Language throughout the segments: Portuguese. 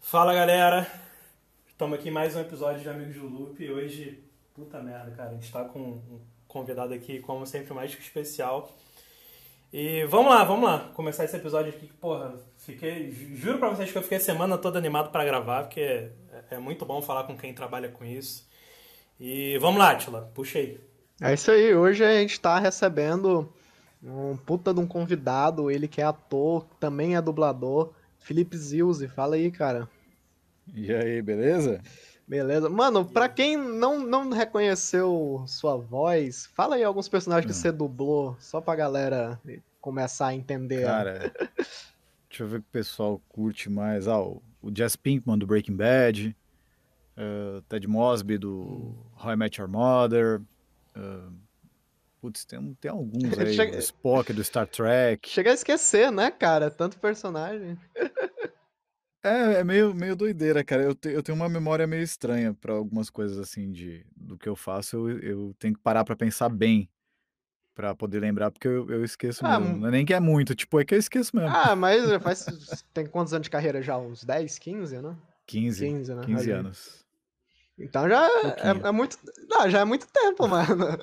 Fala galera, estamos aqui em mais um episódio de Amigos do Loop e hoje, puta merda, cara, a gente está com um convidado aqui, como sempre, mais que especial. E vamos lá, vamos lá, começar esse episódio aqui que, porra, fiquei, juro pra vocês que eu fiquei a semana toda animado para gravar, porque é, é muito bom falar com quem trabalha com isso. E vamos lá, Tila, puxa aí. É isso aí, hoje a gente tá recebendo um puta de um convidado, ele que é ator, também é dublador, Felipe Zilzi, fala aí, cara. E aí, beleza? Beleza. Mano, pra quem não, não reconheceu sua voz, fala aí alguns personagens que Hum. você dublou, só pra galera começar a entender. Cara, deixa eu ver o que o pessoal curte mais. Ah, o, Jess Pinkman do Breaking Bad, eh, Ted Mosby do How I Met Your Mother. eh, putz, tem, tem alguns aí. Chega- Spock do Star Trek. Chega a esquecer, né, cara? Tanto personagem. É, é meio, meio doideira, cara. Eu, te- eu tenho uma memória meio estranha pra algumas coisas assim de, do que eu faço. Eu, eu tenho que parar pra pensar bem pra poder lembrar, porque eu, eu esqueço Ah, mesmo. Não é nem que é muito, tipo, é que eu esqueço mesmo. Ah, mas já faz. Tem quantos anos de carreira já? Uns 10, 15, né? 15, 15, né? 15 Ali. anos. Então já é, é muito. Não, já é muito tempo, mano.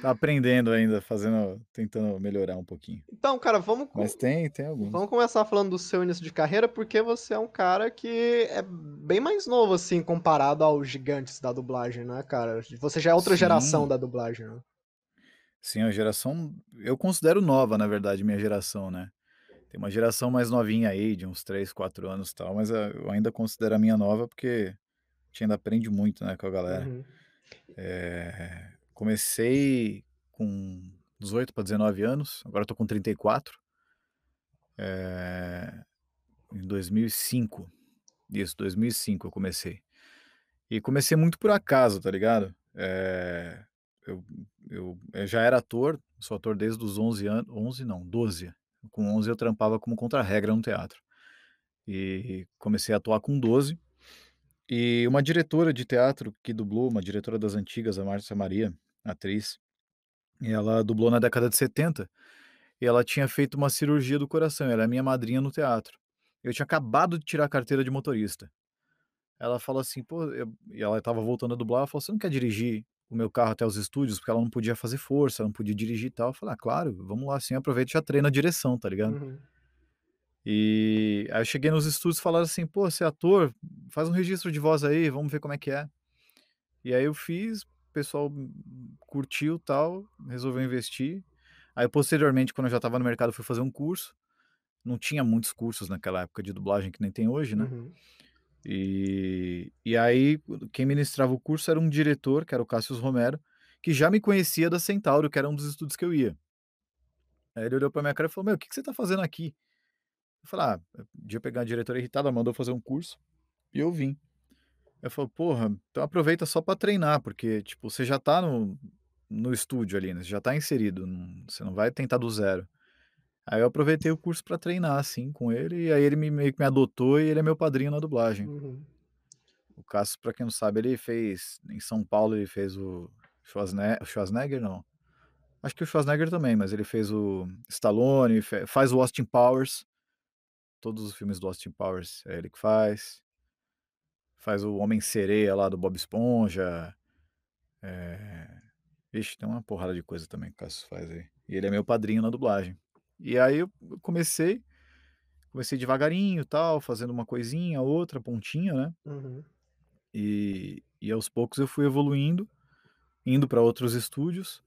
Tá aprendendo ainda, fazendo, tentando melhorar um pouquinho. Então, cara, vamos, Mas tem, tem alguns. vamos começar falando do seu início de carreira, porque você é um cara que é bem mais novo, assim, comparado aos gigantes da dublagem, né, cara? Você já é outra Sim. geração da dublagem, né? Sim, a geração. Eu considero nova, na verdade, minha geração, né? Tem uma geração mais novinha aí, de uns 3, 4 anos e tal, mas ah, eu ainda considero a minha nova porque gente ainda aprende muito, né, com a galera. Uhum. É, comecei com 18 para 19 anos, agora tô com 34. É, em 2005. Isso, 2005 eu comecei. E comecei muito por acaso, tá ligado? É, eu, eu, eu já era ator, sou ator desde os 11 anos, 11 não, 12. Com 11 eu trampava como contra-regra no teatro. E comecei a atuar com 12. E uma diretora de teatro que dublou, uma diretora das antigas, a Márcia Maria, atriz, ela dublou na década de 70, e ela tinha feito uma cirurgia do coração, ela é minha madrinha no teatro. Eu tinha acabado de tirar a carteira de motorista. Ela falou assim, pô, eu- e ela estava voltando a dublar, ela falou, você não quer dirigir o meu carro até os estúdios? Porque ela não podia fazer força, não podia dirigir e tal. Eu falei, ah, claro, vamos lá, assim, aproveita e já treina a direção, tá ligado? Uhum. E aí eu cheguei nos estúdios e falaram assim, pô, você é ator, faz um registro de voz aí, vamos ver como é que é. E aí eu fiz, o pessoal curtiu e tal, resolveu investir. Aí posteriormente, quando eu já estava no mercado, fui fazer um curso. Não tinha muitos cursos naquela época de dublagem que nem tem hoje, né? Uhum. E, e aí, quem ministrava o curso era um diretor, que era o Cássio Romero, que já me conhecia da Centauro, que era um dos estúdios que eu ia. Aí ele olhou pra minha cara e falou: Meu, o que, que você tá fazendo aqui? Eu falei: Ah, eu podia pegar a diretora irritada, mandou fazer um curso, e eu vim. Eu falei: Porra, então aproveita só pra treinar, porque, tipo, você já tá no, no estúdio ali, né? Você já tá inserido, não- você não vai tentar do zero. Aí eu aproveitei o curso pra treinar, assim, com ele, e aí ele me, meio que me adotou e ele é meu padrinho na dublagem. Uhum. O Cássio, pra quem não sabe, ele fez. Em São Paulo, ele fez o Schwarzenegger. Schwarzenegger, não. Acho que o Schwarzenegger também, mas ele fez o Stallone, faz o Austin Powers. Todos os filmes do Austin Powers é ele que faz. Faz o Homem-Sereia lá do Bob Esponja. É... Ixi, tem uma porrada de coisa também que o Cássio faz aí. E ele é meu padrinho na dublagem. E aí eu comecei. Comecei devagarinho tal, fazendo uma coisinha, outra, pontinha, né? Uhum. E, e aos poucos eu fui evoluindo, indo para outros estúdios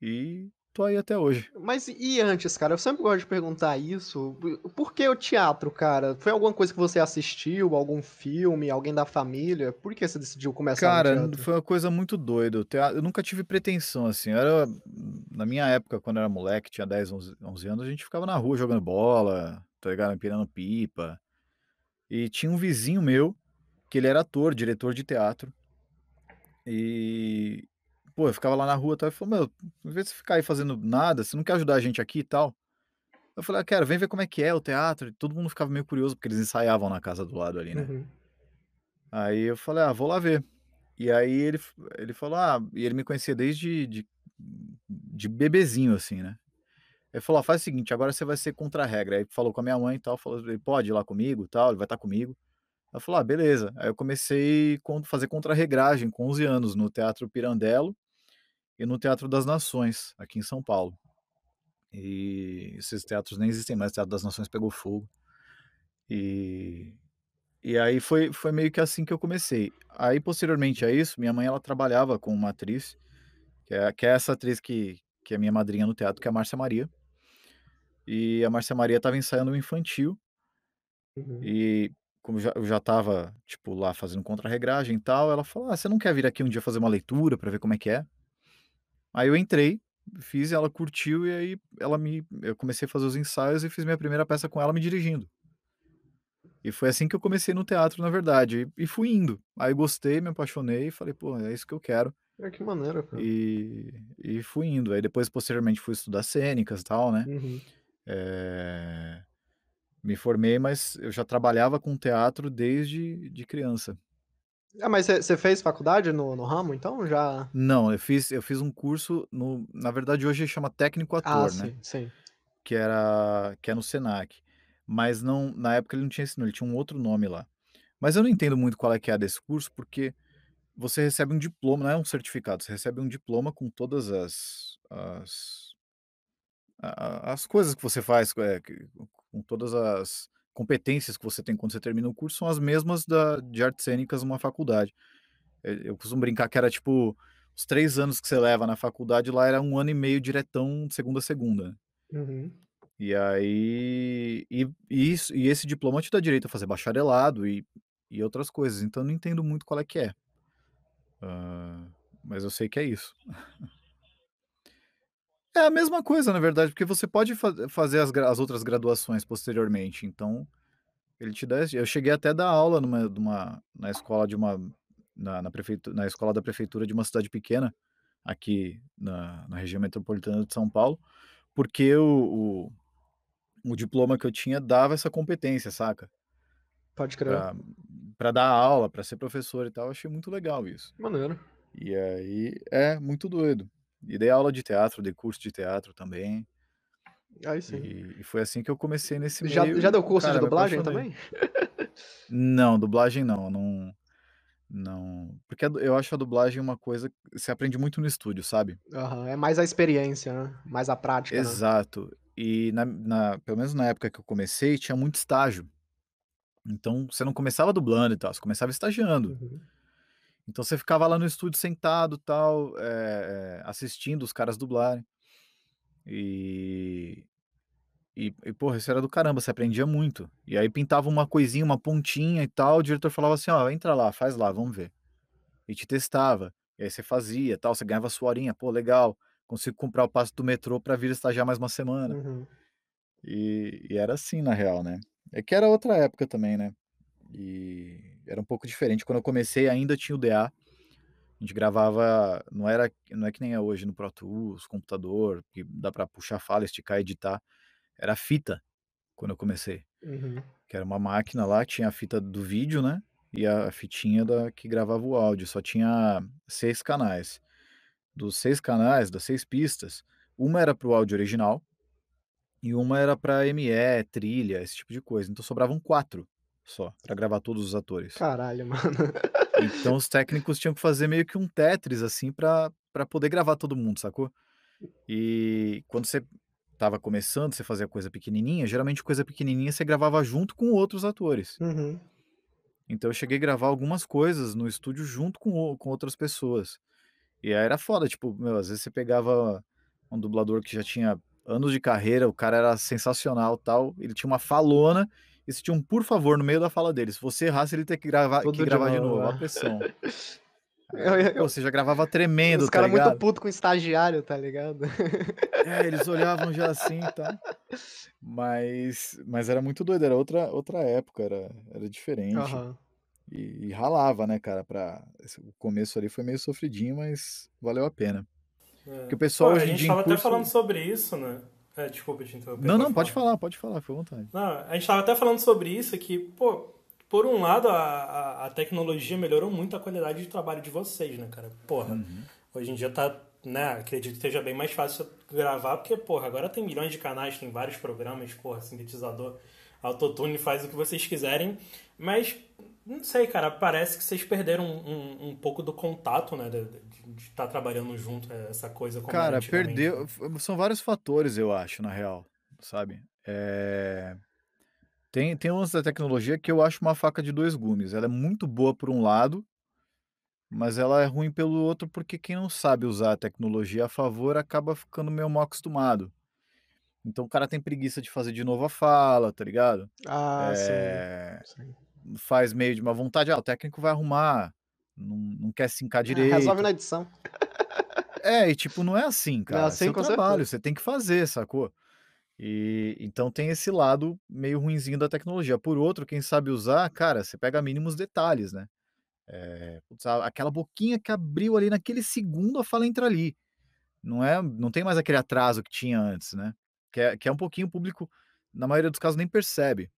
e tô aí até hoje. Mas e antes, cara? Eu sempre gosto de perguntar isso. Por que o teatro, cara? Foi alguma coisa que você assistiu? Algum filme? Alguém da família? Por que você decidiu começar Cara, foi uma coisa muito doida. Eu nunca tive pretensão, assim. Eu Era, na minha época, quando eu era moleque, tinha 10, 11, 11 anos, a gente ficava na rua jogando bola, tá ligado? Empinando pipa. E tinha um vizinho meu, que ele era ator, diretor de teatro. E, pô, eu ficava lá na rua e tal, e falou, meu, em vez de você ficar aí fazendo nada, você não quer ajudar a gente aqui e tal? Eu falei, ah, quero, vem ver como é que é o teatro. E todo mundo ficava meio curioso, porque eles ensaiavam na casa do lado ali, né? Uhum. Aí eu falei, ah, vou lá ver. E aí ele, ele falou, ah, e ele me conhecia desde de, de bebezinho, assim, né? Ele falou, ah, faz o seguinte, agora você vai ser contra a regra. Aí falou com a minha mãe e tal, falou, ele pode ir lá comigo tal, ele vai estar comigo. Ela falou, ah, beleza. Aí eu comecei a fazer contra-regragem com 11 anos no Teatro Pirandello e no Teatro das Nações, aqui em São Paulo. E esses teatros nem existem mais, o Teatro das Nações pegou fogo. E, e aí foi, foi meio que assim que eu comecei. Aí, posteriormente a isso, minha mãe ela trabalhava com uma atriz, que é, que é essa atriz que, que é minha madrinha no teatro, que é a Márcia Maria. E a Márcia Maria estava ensaiando um infantil. Uhum. E como já, eu já estava, tipo, lá fazendo contra-regragem e tal, ela falou: Ah, você não quer vir aqui um dia fazer uma leitura para ver como é que é? Aí eu entrei, fiz, ela curtiu e aí ela me. Eu comecei a fazer os ensaios e fiz minha primeira peça com ela me dirigindo. E foi assim que eu comecei no teatro, na verdade. E, e fui indo. Aí gostei, me apaixonei e falei, pô, é isso que eu quero. É que maneiro, cara. E, e fui indo. Aí depois, posteriormente, fui estudar cênicas e tal, né? Uhum. É... Me formei, mas eu já trabalhava com teatro desde de criança. Ah, mas você fez faculdade no, no ramo, então? Já. Não, eu fiz, eu fiz um curso no. Na verdade, hoje chama técnico Ah, ator, né? sim, sim. Que era. Que é no Senac. Mas não. Na época ele não tinha esse nome, ele tinha um outro nome lá. Mas eu não entendo muito qual é que é desse curso, porque você recebe um diploma, não é um certificado, você recebe um diploma com todas as. as, as coisas que você faz, é, com todas as competências que você tem quando você termina o curso, são as mesmas da, de artes cênicas numa faculdade. Eu, eu costumo brincar que era tipo. Os três anos que você leva na faculdade lá era um ano e meio diretão, de segunda a segunda. né? Uhum. E aí. E, e isso, e esse diploma te dá direito a fazer bacharelado e, e outras coisas. Então eu não entendo muito qual é que é. Ah, mas eu sei que é isso. É a mesma coisa, na verdade, porque você pode fa- fazer as, as outras graduações posteriormente. Então, ele te dá. Eu cheguei até a dar aula numa, numa- na escola de uma. Na, na, prefeitura, na escola da prefeitura de uma cidade pequena, aqui na, na região metropolitana de São Paulo, porque o, o, o diploma que eu tinha dava essa competência, saca? Pode crer. Pra, pra dar aula, pra ser professor e tal. Eu achei muito legal isso. Maneiro. E aí, é muito doido. E dei aula de teatro, dei curso de teatro também. Aí sim. E, e foi assim que eu comecei nesse Já, meio. já deu curso cara, de dublagem também? Não, dublagem não, não, não. Porque eu acho a dublagem uma coisa que você aprende muito no estúdio, sabe? Aham, É mais a experiência, né? Mais a prática, né? Exato. E na, na- pelo menos na época que eu comecei, tinha muito estágio. Então você não começava dublando e tal, você começava estagiando. Uhum. Então você ficava lá no estúdio sentado, tal, é, assistindo os caras dublarem. E, e, e, porra, isso era do caramba, você aprendia muito. E aí pintava uma coisinha, uma pontinha e tal, o diretor falava assim, ó, entra lá, faz lá, vamos ver. E te testava. E aí você fazia, tal, você ganhava sua horinha, pô, legal. Consigo comprar o passe do metrô pra vir estagiar mais uma semana. Uhum. E, e era assim, na real, né? É que era outra época também, né? E era um pouco diferente. Quando eu comecei, ainda tinha o DA. A gente gravava, não era, não é que nem é hoje no Pro Tools, computador, que dá pra puxar fala, esticar, editar. Era fita quando eu comecei, Uhum. que era uma máquina lá, tinha a fita do vídeo, né? E a fitinha da que gravava o áudio. Só tinha seis canais. Dos seis canais, das seis pistas, uma era pro áudio original e uma era pra ME, trilha, esse tipo de coisa. Então sobravam quatro só pra gravar todos os atores. Caralho, mano. Então os técnicos tinham que fazer meio que um Tetris, assim, pra, pra poder gravar todo mundo, sacou? E quando você tava começando, você fazia coisa pequenininha, geralmente coisa pequenininha você gravava junto com outros atores. Uhum. Então eu cheguei a gravar algumas coisas no estúdio junto com, com outras pessoas. E aí era foda, tipo, meu, às vezes você pegava um dublador que já tinha anos de carreira, o cara era sensacional tal, ele tinha uma falona, e se tinha um por favor no meio da fala dele. Se você errasse, ele ter que gravar, que de gravar de novo, novo, a é. pressão. Eu- eu- pô, você já gravava tremendo, Os tá caras muito puto com estagiário, tá ligado? É, eles olhavam já assim e tal. Mas, mas era muito doido, era outra, outra época, era, era diferente. Aham. E, e ralava, né, cara, pra... esse- O começo ali foi meio sofridinho, mas valeu a pena. É. Porque o pessoal Pô, hoje a em gente tava até curso- falando sobre isso, né? É, desculpa te interromper. Não, não, pode falar, pode falar, fica à vontade. Não, a gente tava até falando sobre isso, que, pô, por um lado, a, a, a tecnologia melhorou muito a qualidade de trabalho de vocês, né, cara? Porra, Uhum. hoje em dia tá, né, acredito que seja bem mais fácil gravar, porque, porra, agora tem milhões de canais, tem vários programas, porra, sintetizador, autotune, faz o que vocês quiserem, mas, não sei, cara, parece que vocês perderam um, um, um pouco do contato, né, de estar trabalhando junto, essa coisa como Cara, perdeu. São vários fatores, eu acho, na real, sabe? É, Tem, tem uns da tecnologia que eu acho uma faca de dois gumes. Ela é muito boa por um lado, mas ela é ruim pelo outro porque quem não sabe usar a tecnologia a favor acaba ficando meio mal acostumado. Então o cara tem preguiça de fazer de novo a fala, tá ligado? Ah, É, sim. sim. Faz meio de uma vontade, ah, o técnico vai arrumar, não, não quer se encar Ah, resolve direito. na edição. É, e tipo, não é assim, cara. É assim, seu trabalho, certeza. você tem que fazer, sacou? E então tem esse lado meio ruinzinho da tecnologia. Por outro, quem sabe usar, cara, você pega mínimos detalhes, né? É, putz, aquela boquinha que abriu ali naquele segundo, a fala entra ali. Não é, não tem mais aquele atraso que tinha antes, né? Que é, que é um pouquinho o público, na maioria dos casos, nem percebe.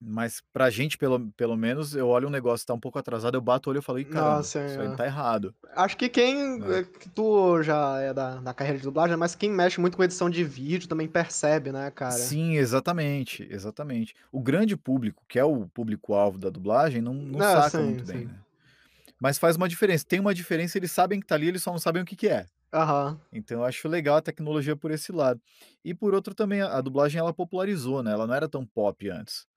Mas pra gente, pelo, pelo menos, eu olho um negócio que tá um pouco atrasado, eu bato o olho e falo, "Ih, caramba, Nossa, isso aí é. tá errado. Acho que quem. né? é, que tu já é da, da carreira de dublagem, mas quem mexe muito com edição de vídeo também percebe, né, cara? Sim, exatamente, exatamente. O grande público, que é o público-alvo da dublagem, não, não Ah, saca sim, muito bem, sim. né? Mas faz uma diferença. Tem uma diferença, eles sabem que tá ali, eles só não sabem o que que é. Aham. Então eu acho legal a tecnologia por esse lado. E por outro também, a a dublagem ela popularizou, né? Ela não era tão pop antes.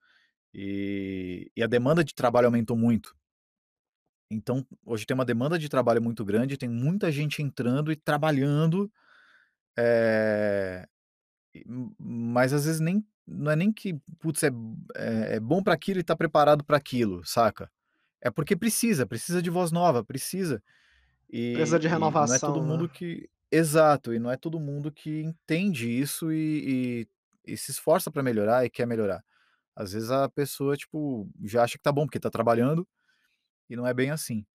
E, e a demanda de trabalho aumentou muito. Então, hoje tem uma demanda de trabalho muito grande, tem muita gente entrando e trabalhando, e- m- mas às vezes nem não é nem que, putz, é, é, é bom para aquilo e tá preparado para aquilo, saca? É porque precisa, precisa de voz nova, precisa. Precisa de E, e não é renovação, todo né? mundo que. Exato, e não é todo mundo que entende isso e, e- e se esforça para melhorar e quer melhorar. Às vezes a pessoa, tipo, já acha que tá bom porque tá trabalhando e não é bem assim.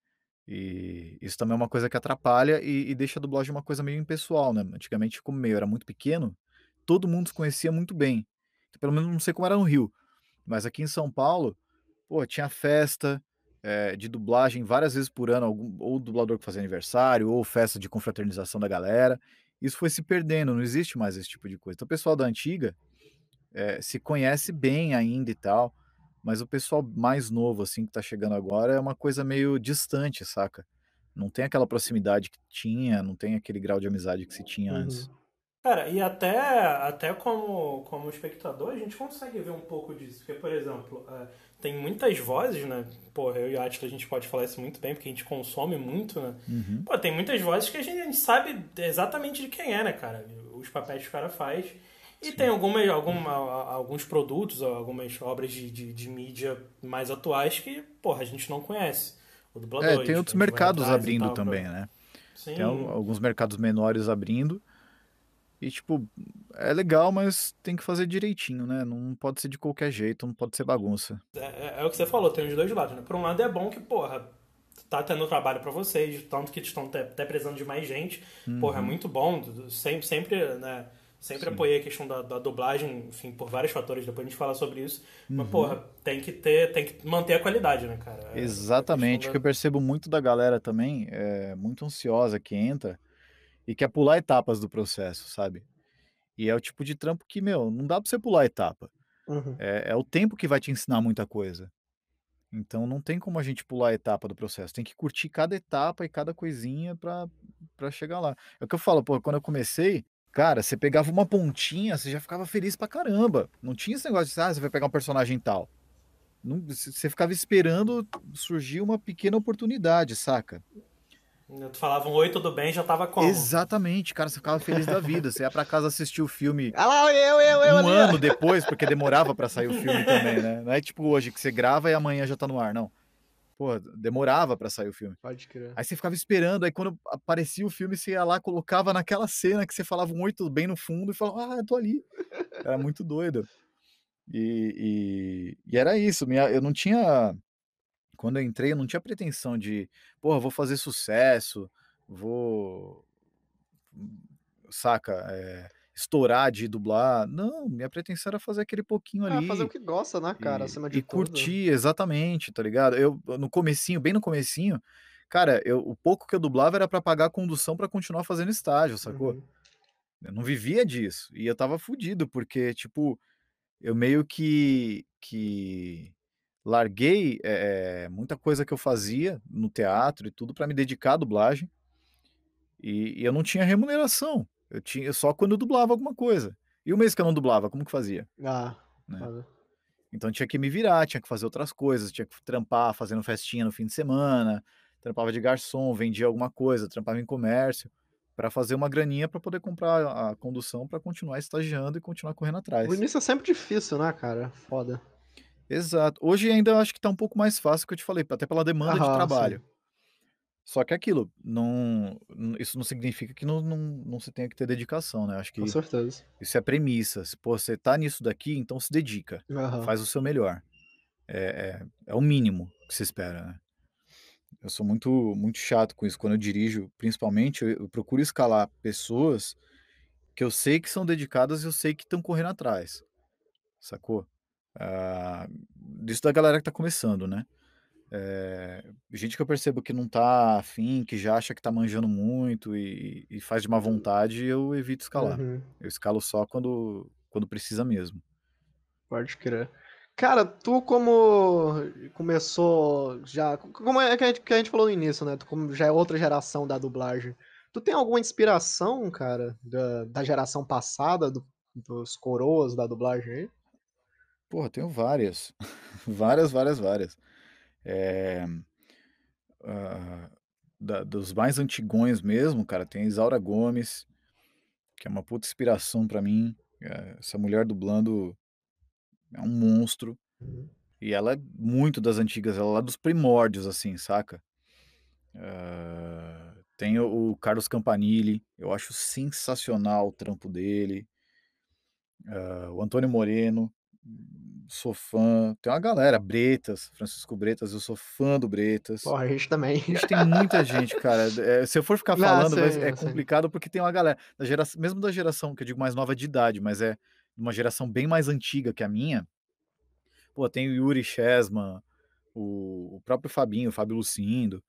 E isso também é uma coisa que atrapalha e, e deixa a dublagem uma coisa meio impessoal, né? Antigamente, como meio era muito pequeno, todo mundo se conhecia muito bem. Pelo menos não sei como era no Rio, mas aqui em São Paulo, pô, tinha festa eh, de dublagem várias vezes por ano, algum, ou dublador que fazia aniversário, ou festa de confraternização da galera. Isso foi se perdendo, não existe mais esse tipo de coisa. Então, o pessoal da antiga eh, se conhece bem ainda e tal, mas o pessoal mais novo, assim, que tá chegando agora, é uma coisa meio distante, saca? Não tem aquela proximidade que tinha, não tem aquele grau de amizade que se tinha antes. Uhum. Cara, e até, até como, como espectador, a gente consegue ver um pouco disso. Porque, por exemplo, é, tem muitas vozes, né? Pô, eu e a Atila, a gente pode falar isso muito bem, porque a gente consome muito, né? Uhum. Pô, tem muitas vozes que a gente, a gente sabe exatamente de quem é, né, cara? Os papéis que o cara faz. E tem algumas, alguma, alguns produtos, algumas obras de, de, de mídia mais atuais que, porra, a gente não conhece. O dublador. É, tem outros mercados abrindo tal, pra- também, né? Sim. Tem al- alguns mercados menores abrindo. E, tipo, é legal, mas tem que fazer direitinho, né? Não pode ser de qualquer jeito, não pode ser bagunça. É, é- é o que você falou, tem os dois lados, né? Por um lado é bom que, porra, tá tendo trabalho pra vocês, tanto que estão até, precisando de mais gente. Porra, é muito bom. Sempre, sempre, né? Sempre. Sim. apoiei a questão da, da dublagem, enfim, por vários fatores, depois a gente fala sobre isso. Uhum. Mas, porra, tem que ter, tem que manter a qualidade, né, cara? É- é a Exatamente, questão que eu percebo muito da galera também, é muito ansiosa que entra e quer pular etapas do processo, sabe? E é o tipo de trampo que, meu, não dá pra você pular etapa. Uhum. É, é o tempo que vai te ensinar muita coisa. Então não tem como a gente pular a etapa do processo. Tem que curtir cada etapa e cada coisinha pra chegar lá. É o que eu falo, pô, quando eu comecei, cara, você pegava uma pontinha, você já ficava feliz pra caramba. Não tinha esse negócio de, ah, você vai pegar um personagem tal. Não- Você ficava esperando surgir uma pequena oportunidade, saca? Tu falava um oi, tudo bem, já tava como? Exatamente, cara, você ficava feliz da vida. Você ia pra casa assistir o filme Ah lá, eu, eu, eu um ano depois, porque demorava pra sair o filme também, né? Não é tipo hoje que você grava e amanhã já tá no ar, não. Pô, demorava pra sair o filme. Pode crer. Aí você ficava esperando, aí quando aparecia o filme, você ia lá, colocava naquela cena que você falava um oi, tudo bem no fundo e falava, ah, eu tô ali. Era muito doido. E, e, e era isso, minha, eu não tinha. Quando eu entrei, eu não tinha pretensão de, porra, vou fazer sucesso, vou. Saca? É, estourar de dublar. Não, minha pretensão era fazer aquele pouquinho Ah, ali. fazer o que gosta, né, cara, E, acima de e tudo. curtir, exatamente, tá ligado? Eu, no comecinho, bem no comecinho, cara, eu, o pouco que eu dublava era pra pagar a condução pra continuar fazendo estágio, sacou? Uhum. Eu não vivia disso. E eu tava fudido, porque, tipo, eu meio que, que larguei eh, muita coisa que eu fazia no teatro e tudo pra me dedicar à dublagem. E, e eu não tinha remuneração. Eu tinha só quando eu dublava alguma coisa. E o mês que eu não dublava, como que fazia? Ah, Né? Então tinha que me virar, tinha que fazer outras coisas, tinha que trampar fazendo festinha no fim de semana, trampava de garçom, vendia alguma coisa, trampava em comércio, pra fazer uma graninha pra poder comprar a condução pra continuar estagiando e continuar correndo O atrás. início é sempre difícil, né, cara? Foda. Exato. Hoje ainda eu acho que tá um pouco mais fácil, que eu te falei, até pela demanda de Aham, trabalho. sim. Só que é aquilo, não, isso não significa que não, não, não se tenha que ter dedicação, né? Acho Com que certeza. isso é premissa. Se pô, você tá nisso daqui, então se dedica, Aham. faz o seu melhor. É, é, é o mínimo que se espera, né? Eu sou muito, muito chato com isso. Quando eu dirijo, principalmente, eu, eu procuro escalar pessoas que eu sei que são dedicadas e eu sei que estão correndo atrás, sacou? Ah, disso da galera que tá começando, né? É, gente que eu percebo que não tá afim, que já acha que tá manjando muito e, e faz de má vontade, eu evito escalar. Uhum. Eu escalo só quando, quando precisa mesmo. Pode crer. Cara, tu como começou já. Como é que a gente, que a gente falou no início, né? Tu como já é outra geração da dublagem. Tu tem alguma inspiração, cara, da, da geração passada, do- dos coroas da dublagem aí? Porra, tenho várias. várias, várias, várias. É, ah, da- dos mais antigões mesmo, cara, tem a Isaura Gomes, que é uma puta inspiração pra mim. É, essa mulher dublando é um monstro. Uhum. E ela é muito das antigas, ela é lá dos primórdios, assim, saca? Ah, tem o, o Carlos Campanile, eu acho sensacional o trampo dele. Ah, o Antônio Moreno, sou fã. Tem uma galera, Bretas, Francisco Bretas, eu sou fã do Bretas. Porra, a gente também. A gente tem muita gente, cara. É, se eu for ficar Não, falando, sim, é complicado porque tem uma galera, da geração, mesmo da geração que eu digo mais nova de idade, mas é uma geração bem mais antiga que a minha. Pô, tem o Yuri Chesman, o, o próprio Fabinho, o Fábio Lucindo.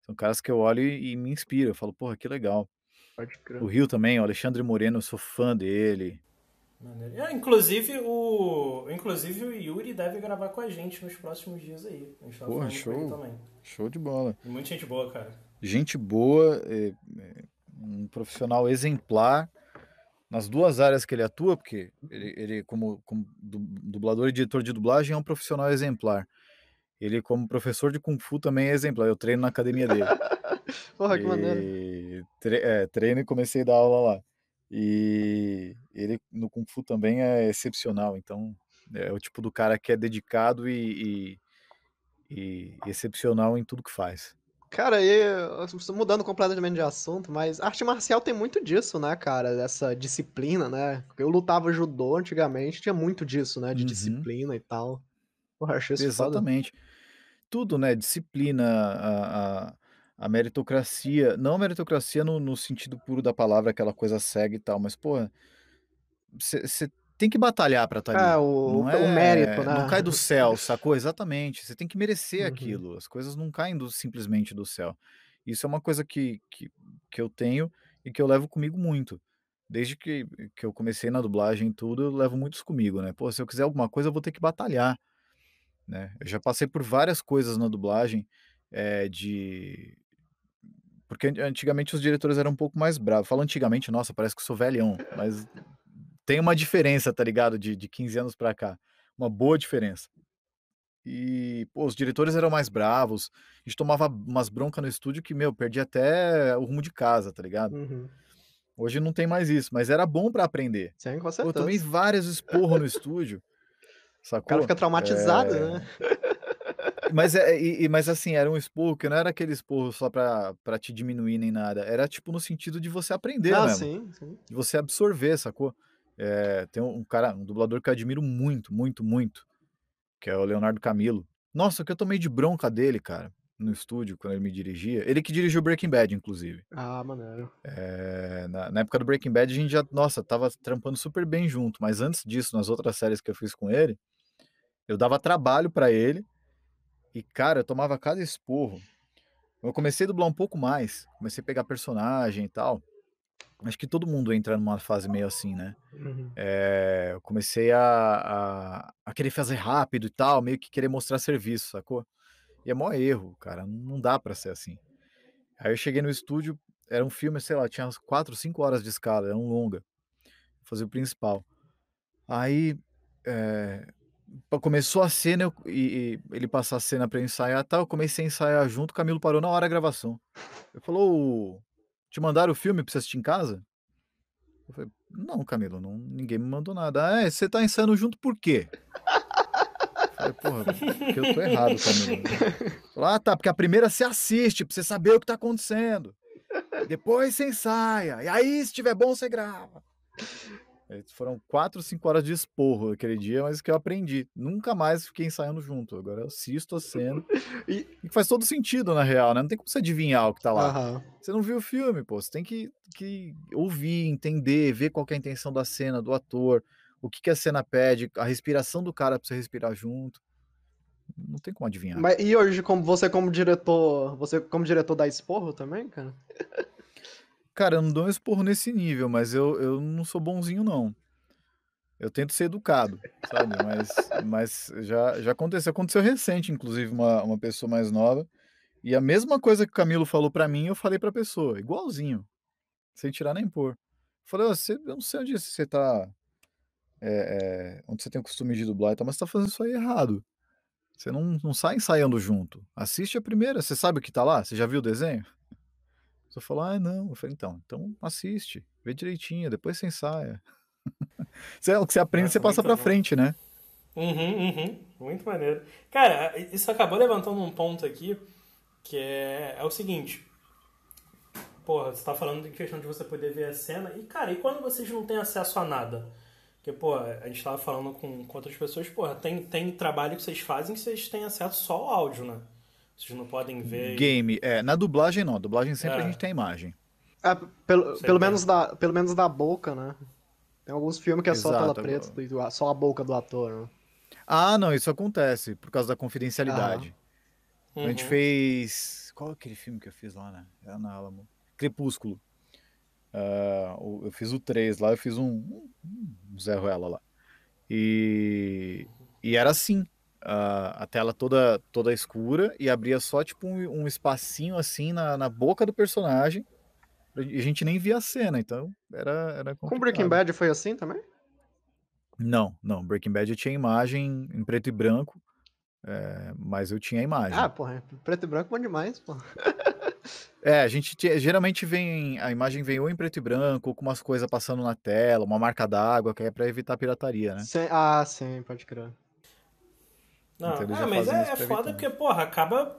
São caras que eu olho e, e me inspiram. Eu falo, porra, que legal. Pode crer. O Rio também, o Alexandre Moreno, eu sou fã dele. Maneiro. É, inclusive, o, inclusive o Yuri deve gravar com a gente nos próximos dias aí. A gente tava Porra, show. também. Show de bola. E muita gente boa, cara. Gente boa, é, é, um profissional exemplar nas duas áreas que ele atua, porque ele, ele como, como du- dublador e diretor de dublagem, é um profissional exemplar. Ele, como professor de Kung Fu, também é exemplar. Eu treino na academia dele. Porra, que maneiro. E tre- é, treino e comecei a dar aula lá. E ele no Kung Fu também é excepcional. Então, é o tipo do cara que é dedicado e, e- e excepcional em tudo que faz. Cara, eu estou mudando completamente de assunto, mas arte marcial tem muito disso, né, cara? Dessa disciplina, né? Eu lutava judô antigamente, tinha muito disso, né? De Uhum. disciplina e tal. Porra, achei isso foda. Exatamente. Tudo, né? Disciplina, a, a, a meritocracia. Não a meritocracia no, no sentido puro da palavra, aquela coisa cega e tal, mas, porra, você tem que batalhar pra estar É, ali. o, Não o mérito, é, né? não cai do céu, sacou? Exatamente. Você tem que merecer Uhum. aquilo. As coisas não caem do- simplesmente do céu. Isso é uma coisa que, que, que eu tenho e que eu levo comigo muito. Desde que, que eu comecei na dublagem e tudo, eu levo muitos comigo, né? Pô, se eu quiser alguma coisa, eu vou ter que batalhar, né? Eu já passei por várias coisas na dublagem, é, de... Porque an- antigamente os diretores eram um pouco mais bravos. Falo antigamente, nossa, parece que sou velhão, mas tem uma diferença, tá ligado? De, de 15 anos pra cá. Uma boa diferença. E, pô, os diretores eram mais bravos. A gente tomava umas broncas no estúdio que, meu, perdi até o rumo de casa, tá ligado? Uhum. Hoje não tem mais isso, mas era bom pra aprender. Sim, com Pô, eu tomei certeza. vários esporros no estúdio, O cara sacou? fica traumatizado, É, né? Mas, é, e- mas assim, era um esporro que não era aquele esporro só pra, pra te diminuir nem nada. Era tipo no sentido de você aprender Ah, mesmo. sim, sim. de você absorver, sacou? É, tem um cara, um dublador que eu admiro muito, muito, muito, que é o Leonardo Camilo. Nossa, o que eu tomei de bronca dele, cara. no estúdio quando ele me dirigia. Ele que dirigiu Breaking Bad, inclusive. Ah, maneiro. É, na, na, época do Breaking Bad, a gente já, nossa, tava trampando super bem junto. Mas antes disso, nas outras séries que eu fiz com ele, eu dava trabalho para ele. E, cara, eu tomava cada esporro. Eu comecei a dublar um pouco mais. Comecei a pegar personagem e tal. Acho que todo mundo entra numa fase meio assim, né? Uhum. É, eu comecei a, a, a, querer fazer rápido e tal, meio que querer mostrar serviço, sacou? E é mó erro, cara. Não dá para ser assim. Aí eu cheguei no estúdio, era um filme, sei lá, tinha umas 4, 5 horas de escala, era um longa. Fazer o principal. Aí é, começou a cena eu, e, e, ele passar a cena pra ensaiar tal, eu comecei a ensaiar junto, o Camilo parou na hora da gravação. Ele falou, te mandaram o filme pra você assistir em casa? Eu falei, não, Camilo, não, ninguém me mandou nada. Ah, é, você tá ensaiando junto por quê? Eu falei, porra, porque eu tô errado, Camilo. Ah, tá, porque a primeira você assiste, pra você saber o que tá acontecendo. Depois você ensaia. E aí, se tiver bom, você grava. Foram quatro, cinco horas de esporro aquele dia, mas que eu aprendi. Nunca mais fiquei ensaiando junto. Agora eu assisto a cena. e... e faz todo sentido, na real, né? Não tem como você adivinhar o que tá lá. Uhum. Você não viu o filme, pô. Você tem que, que ouvir, entender, ver qual é a intenção da cena, do ator, o que, que a cena pede, a respiração do cara pra você respirar junto. Não tem como adivinhar. Mas e hoje, como você como diretor, você como diretor dá esporro também, cara? Cara, eu não dou um esporro nesse nível, mas eu, eu não sou bonzinho, não. Eu tento ser educado, sabe? Mas, mas já, já aconteceu. Aconteceu recente, inclusive, uma, uma pessoa mais nova. E a mesma coisa que o Camilo falou para mim, eu falei pra pessoa, igualzinho. Sem tirar nem pôr. falei, você, eu não sei onde você tá. É, é, onde você tem o costume de dublar e tal, mas você tá fazendo isso aí errado. Você não, não sai ensaiando junto. Assiste a primeira, você sabe o que tá lá? Você já viu o desenho? Você falou, ah, não. Eu falei, então, então assiste, vê direitinho, depois você ensaia. o que você aprende, Nossa, você passa pra bom. frente, né? Uhum, uhum. Muito maneiro. Cara, isso acabou levantando um ponto aqui, que é, é o seguinte. Porra, você tá falando em questão de você poder ver a cena. E, cara, e quando vocês não têm acesso a nada? Porque, pô, a gente tava falando com, com outras pessoas, porra, tem, tem trabalho que vocês fazem que vocês têm acesso só ao áudio, né? Vocês não podem ver. Game, é. Na dublagem não. dublagem sempre é. a gente tem imagem. É, pelo, pelo, menos da, pelo menos da boca, né? Tem alguns filmes que é Exato, só tela preta, só a boca do ator. Né? Ah, não, isso acontece por causa da confidencialidade. Uhum. A gente uhum. fez. Qual é aquele filme que eu fiz lá, né? Era na Alamo. Crepúsculo. Uh, eu fiz o 3 lá, eu fiz um, um, um Zé Ruela lá. E, e era assim a, a tela toda toda escura e abria só tipo um, um espacinho assim na, na boca do personagem. E a gente nem via a cena, então era, era complicado. Com Breaking Bad foi assim também? Não, não. Breaking Bad eu tinha imagem em preto e branco, é, mas eu tinha imagem. Ah, porra, preto e branco é bom demais, pô. É, a gente geralmente vem a imagem vem ou em preto e branco, ou com umas coisas passando na tela, uma marca d'água, que é para evitar pirataria, né? Sim, ah, sim, pode crer. Não, então, ah, mas é, é foda porque, porra, acaba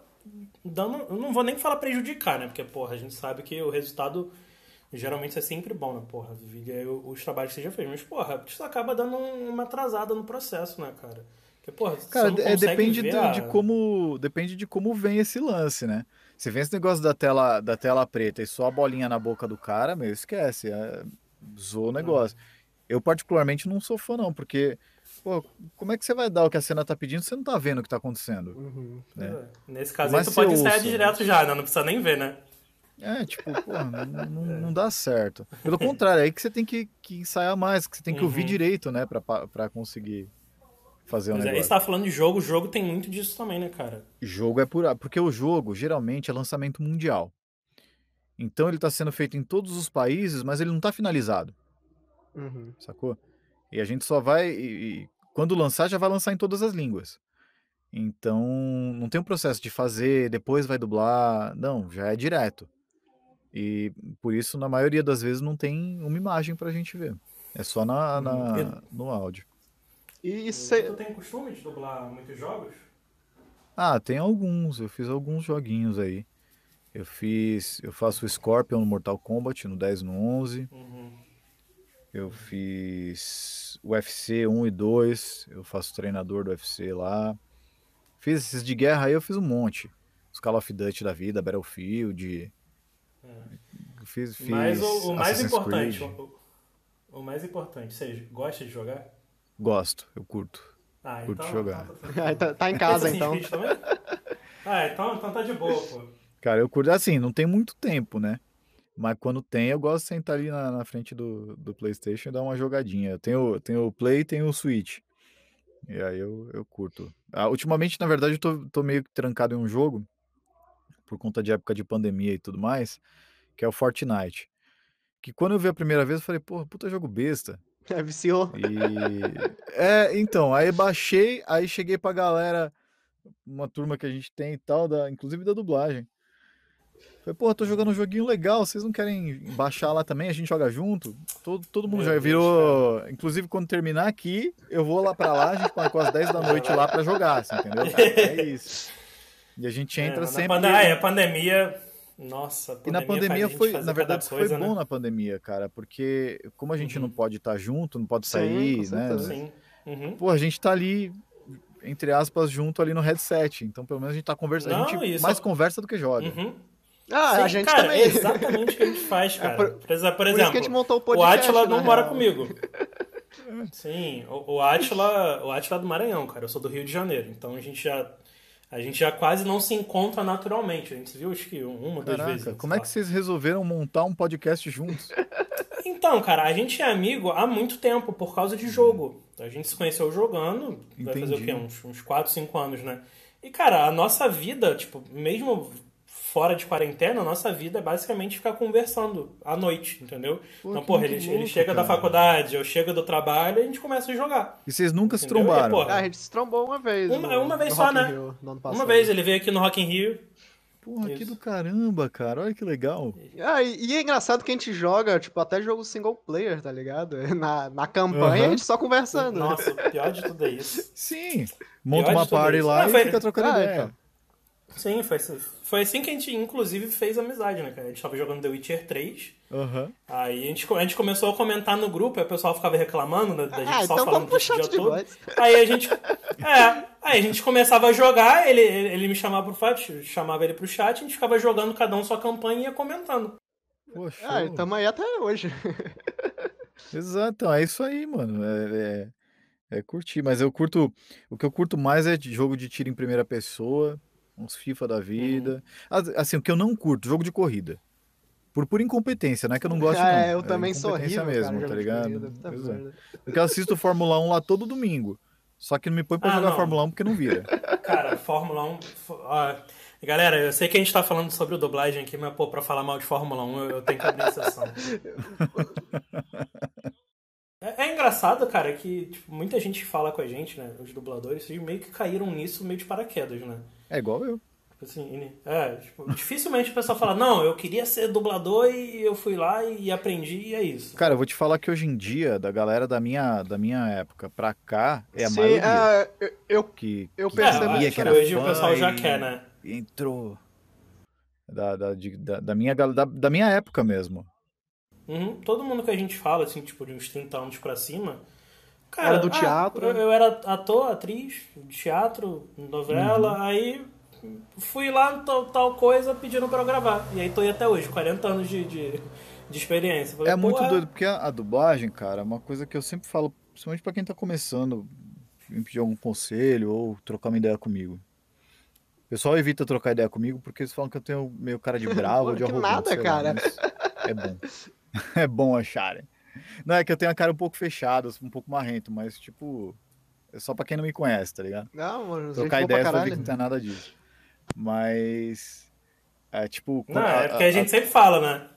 dando. Eu não vou nem falar prejudicar, né? Porque, porra, a gente sabe que o resultado geralmente é sempre bom, né? Porra, os trabalhos que você já fez. Mas, porra, isso acaba dando uma atrasada no processo, né, cara? Porque, porra, cara, é, depende de, a... de, como depende de como vem esse lance, né? Se vem esse negócio da tela, da tela preta e só a bolinha na boca do cara, meu, esquece. É, o negócio. Eu, particularmente, não sou fã, não, porque pô, como é que você vai dar o que a cena tá pedindo se você não tá vendo o que tá acontecendo? Uhum. Né? É. Nesse caso aí, tu pode ensaiar direto já, né? Não precisa nem ver, né? É, tipo, pô, não, não, não, dá certo. Pelo contrário, é aí que você tem que, que ensaiar mais, que você tem que uhum. ouvir direito, né, pra, pra conseguir fazer o um negócio. É, você tá falando de jogo, o jogo tem muito disso também, né, cara? Jogo é pura, porque o jogo geralmente é lançamento mundial. Então ele tá sendo feito em todos os países, mas ele não tá finalizado. Uhum. Sacou? E a gente só vai. E, quando lançar, já vai lançar em todas as línguas. Então, não tem um processo de fazer, depois vai dublar. Não, já é direto. E por isso, na maioria das vezes, não tem uma imagem pra gente ver. É só na, na hum, no áudio. E você Tu tem costume de dublar muitos jogos? Ah, tem alguns. Eu fiz alguns joguinhos aí. Eu fiz. Eu faço o Scorpion no Mortal Kombat no 10 no 11. Uhum. Eu fiz UFC 1 e 2, eu faço treinador do UFC lá. Fiz esses de guerra aí, eu fiz um monte. os Call of Duty da vida, Battlefield. É. Fiz, fiz Mas o, o mais importante, o, o mais importante, você gosta de jogar? Gosto, eu curto. Ah, Curto então, jogar. tá tranquilo. Aí tá, tá em casa, então. Ah, então, então tá de boa, pô. Cara, eu curto assim, não tem muito tempo, né? Mas quando tem, eu gosto de sentar ali na, na frente do, do PlayStation e dar uma jogadinha. Eu tenho, tenho o Play e tenho o Switch. E aí eu, eu curto. Ah, ultimamente, na verdade, eu tô, tô meio que trancado em um jogo, por conta de época de pandemia e tudo mais, que é o Fortnite. Que quando eu vi a primeira vez, eu falei, porra, puta jogo besta. É, viciou. E. É, então, aí baixei, aí cheguei pra galera, uma turma que a gente tem e tal, da, inclusive da dublagem. Falei, porra, tô jogando um joguinho legal, vocês não querem baixar lá também? A gente joga junto? Todo, todo mundo Meu já Deus, virou. Inclusive, quando terminar aqui, eu vou lá pra lá, a gente marcou às 10 da noite lá pra jogar, assim, entendeu? É isso. E a gente entra É, mas na sempre. pande- Ah, é, a pandemia. Nossa, a E na pandemia gente foi, na verdade, isso coisa, foi bom né? na pandemia, cara, porque como a gente Uhum. não pode estar junto, não pode Sim, sair, com né? Sim. Uhum. Pô, a gente tá ali, entre aspas, junto ali no headset. Então, pelo menos a gente tá conversando. a gente isso- mais conversa do que joga. Uhum. Ah, Sim, a gente cara, também. é exatamente o que a gente faz, cara. por- por, por Por exemplo, isso que a gente montou o o podcast. Atila na não mora real. comigo. Sim, o, o Atila, o Atila é do Maranhão, cara. Eu sou do Rio de Janeiro. Então a gente já a gente já quase não se encontra naturalmente. A gente se viu acho que uma, duas Caraca, vezes. como é que vocês resolveram montar um podcast juntos? Então, cara, a gente é amigo há muito tempo por causa de jogo. A gente se conheceu jogando, vai fazer o Entendi. quê? Uns, uns 4, 5 anos, né? E, cara, a nossa vida, tipo, mesmo fora de quarentena, a nossa vida é basicamente ficar conversando à noite, entendeu? Pô, então, que porra, ele, ele chega da cara. faculdade, eu chego do trabalho e a gente começa a jogar. E vocês nunca se Entendeu? trombaram? E, porra, Ah, a gente se trombou uma vez. Uma- no- uma vez só, Rock né? Rio, Uma vez ele veio aqui no Rock in Rio. Porra, que Isso. do caramba, cara. Olha que legal. Ah, e, e é engraçado que a gente joga, tipo, até jogo single player, tá ligado? Na, na campanha Aham. a gente só conversando. Nossa, o pior de tudo é isso. Sim. Monta Pior uma tudo party isso. lá Ah, e foi- fica trocando Ah, ideia. então. Sim, foi, assim- foi assim que a gente, inclusive, fez amizade, né, cara? A gente tava jogando The Witcher 3. Aham. Aí a gente, a gente começou a comentar no grupo, aí o pessoal ficava reclamando né, da gente Ah, só então falando vamos pro disso o chat dia todo. voz. Aí a gente. É, aí a gente começava a jogar, ele, ele, ele me chamava pro chat, chamava ele pro chat, a gente ficava jogando cada um sua campanha e ia comentando. Poxa. Ah, tamo aí até hoje. Exato, então, é isso aí, mano. É, é, é curtir, mas eu curto. O que eu curto mais é de jogo de tiro em primeira pessoa, uns FIFA da vida. As- Assim, o que eu não curto, jogo de corrida. Por pura incompetência, não é que eu não gosto, ah, eu é também sou horrível, mesmo, cara, tá ligado? corrida, é. Porque eu assisto Fórmula 1 lá todo domingo. Só que não me põe pra Ah, jogar não. Fórmula 1 porque não vira. Cara, Fórmula 1. fo- ó, galera, eu sei que a gente tá falando sobre o dublagem aqui, mas, pô, pra falar mal de Fórmula 1, eu, eu tenho que abrir exceção. É, é engraçado, cara, que tipo, muita gente fala com a gente, né? Os dubladores, eles meio que caíram nisso meio de paraquedas, né? É igual eu. Tipo assim, é, tipo, dificilmente o pessoal fala, não, eu queria ser dublador e eu fui lá e aprendi e é isso. Cara, eu vou te falar que hoje em dia, da galera da minha, da minha época pra cá, é a Sim, maioria ah, eu, eu- que, eu que é, que era hoje o pessoal já quer, né? Entrou. Da, da, de- da, da minha, gal- da, da minha época mesmo. Uhum, todo mundo que a gente fala, assim, tipo, de uns 30 anos pra cima. Cara, Era do ah, teatro. Eu, eu era ator, atriz, de teatro, novela, Uhum. aí fui lá, tal, tal coisa, pediram pra eu gravar. E aí tô aí até hoje, 40 anos de, de, de experiência. Falei, É muito doido, porque a, a dublagem, cara, é uma coisa que eu sempre falo, principalmente pra quem tá começando, me pedir algum conselho ou trocar uma ideia comigo. O pessoal evita trocar ideia comigo porque eles falam que eu tenho meio cara de bravo, de Que arrogante. nada, lá, cara. mas é bom. É bom acharem. Não, é que eu tenho a cara um pouco fechada, um pouco marrento, mas tipo, é só pra quem não me conhece, tá ligado? Não, mano, Trocar ideia, pra vai ver que não tem nada disso. Mas. É tipo. Não, a- é porque a a- gente sempre fala, né?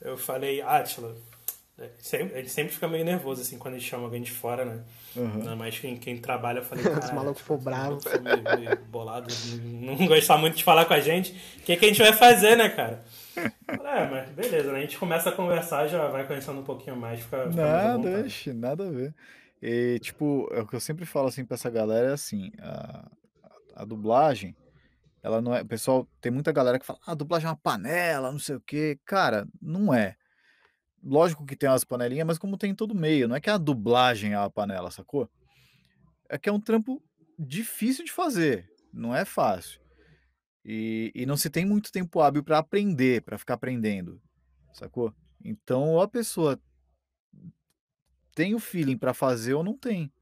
Eu falei, Atila. é, sempre- Ele sempre fica meio nervoso, assim, quando a gente chama alguém de fora, né? Aham. Ainda mais quem, quem trabalha, eu falei, Os cara. malucos ficou bravo. meio, meio bolado, não não gostar muito de falar com a gente. O que, que a gente vai fazer, né, cara? É, mas beleza, né? A gente começa a conversar, já vai conhecendo um pouquinho mais, fica, fica Nada, ixi, nada a ver. E, tipo, é o que eu sempre falo assim pra essa galera é assim, a, a dublagem, ela não é. O pessoal, tem muita galera que fala, ah, a dublagem é uma panela, não sei o quê. Cara, não é. Lógico que tem umas panelinhas, mas como tem em todo meio, não é que a dublagem é uma panela, sacou? É que é um trampo difícil de fazer, não é fácil. E, e não se tem muito tempo hábil para aprender, para ficar aprendendo, sacou? Então, ou a pessoa tem o feeling para fazer ou não tem.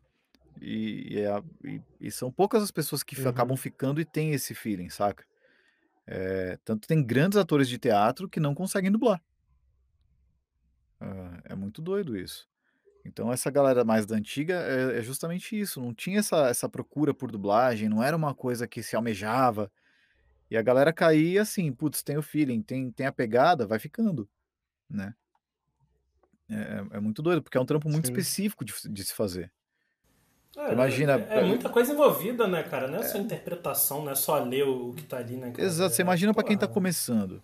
E, é, e, e, são poucas as pessoas que uhum. acabam ficando e têm esse feeling, saca? É, tanto tem grandes atores de teatro que não conseguem dublar. É, é muito doido isso. Então essa galera mais da antiga é, é, justamente isso. Não tinha essa, essa procura por dublagem, não era uma coisa que se almejava. E a galera caía assim, putz, tem o feeling, tem, tem a pegada, vai ficando, né? É, é, é muito doido, porque é um trampo muito Sim. específico de, de se fazer. É, Imagina. É, é, muita coisa envolvida, né, cara? Não é, é, só interpretação, não é só ler o que tá ali, né? Cara? Exato. Você imagina para quem tá começando.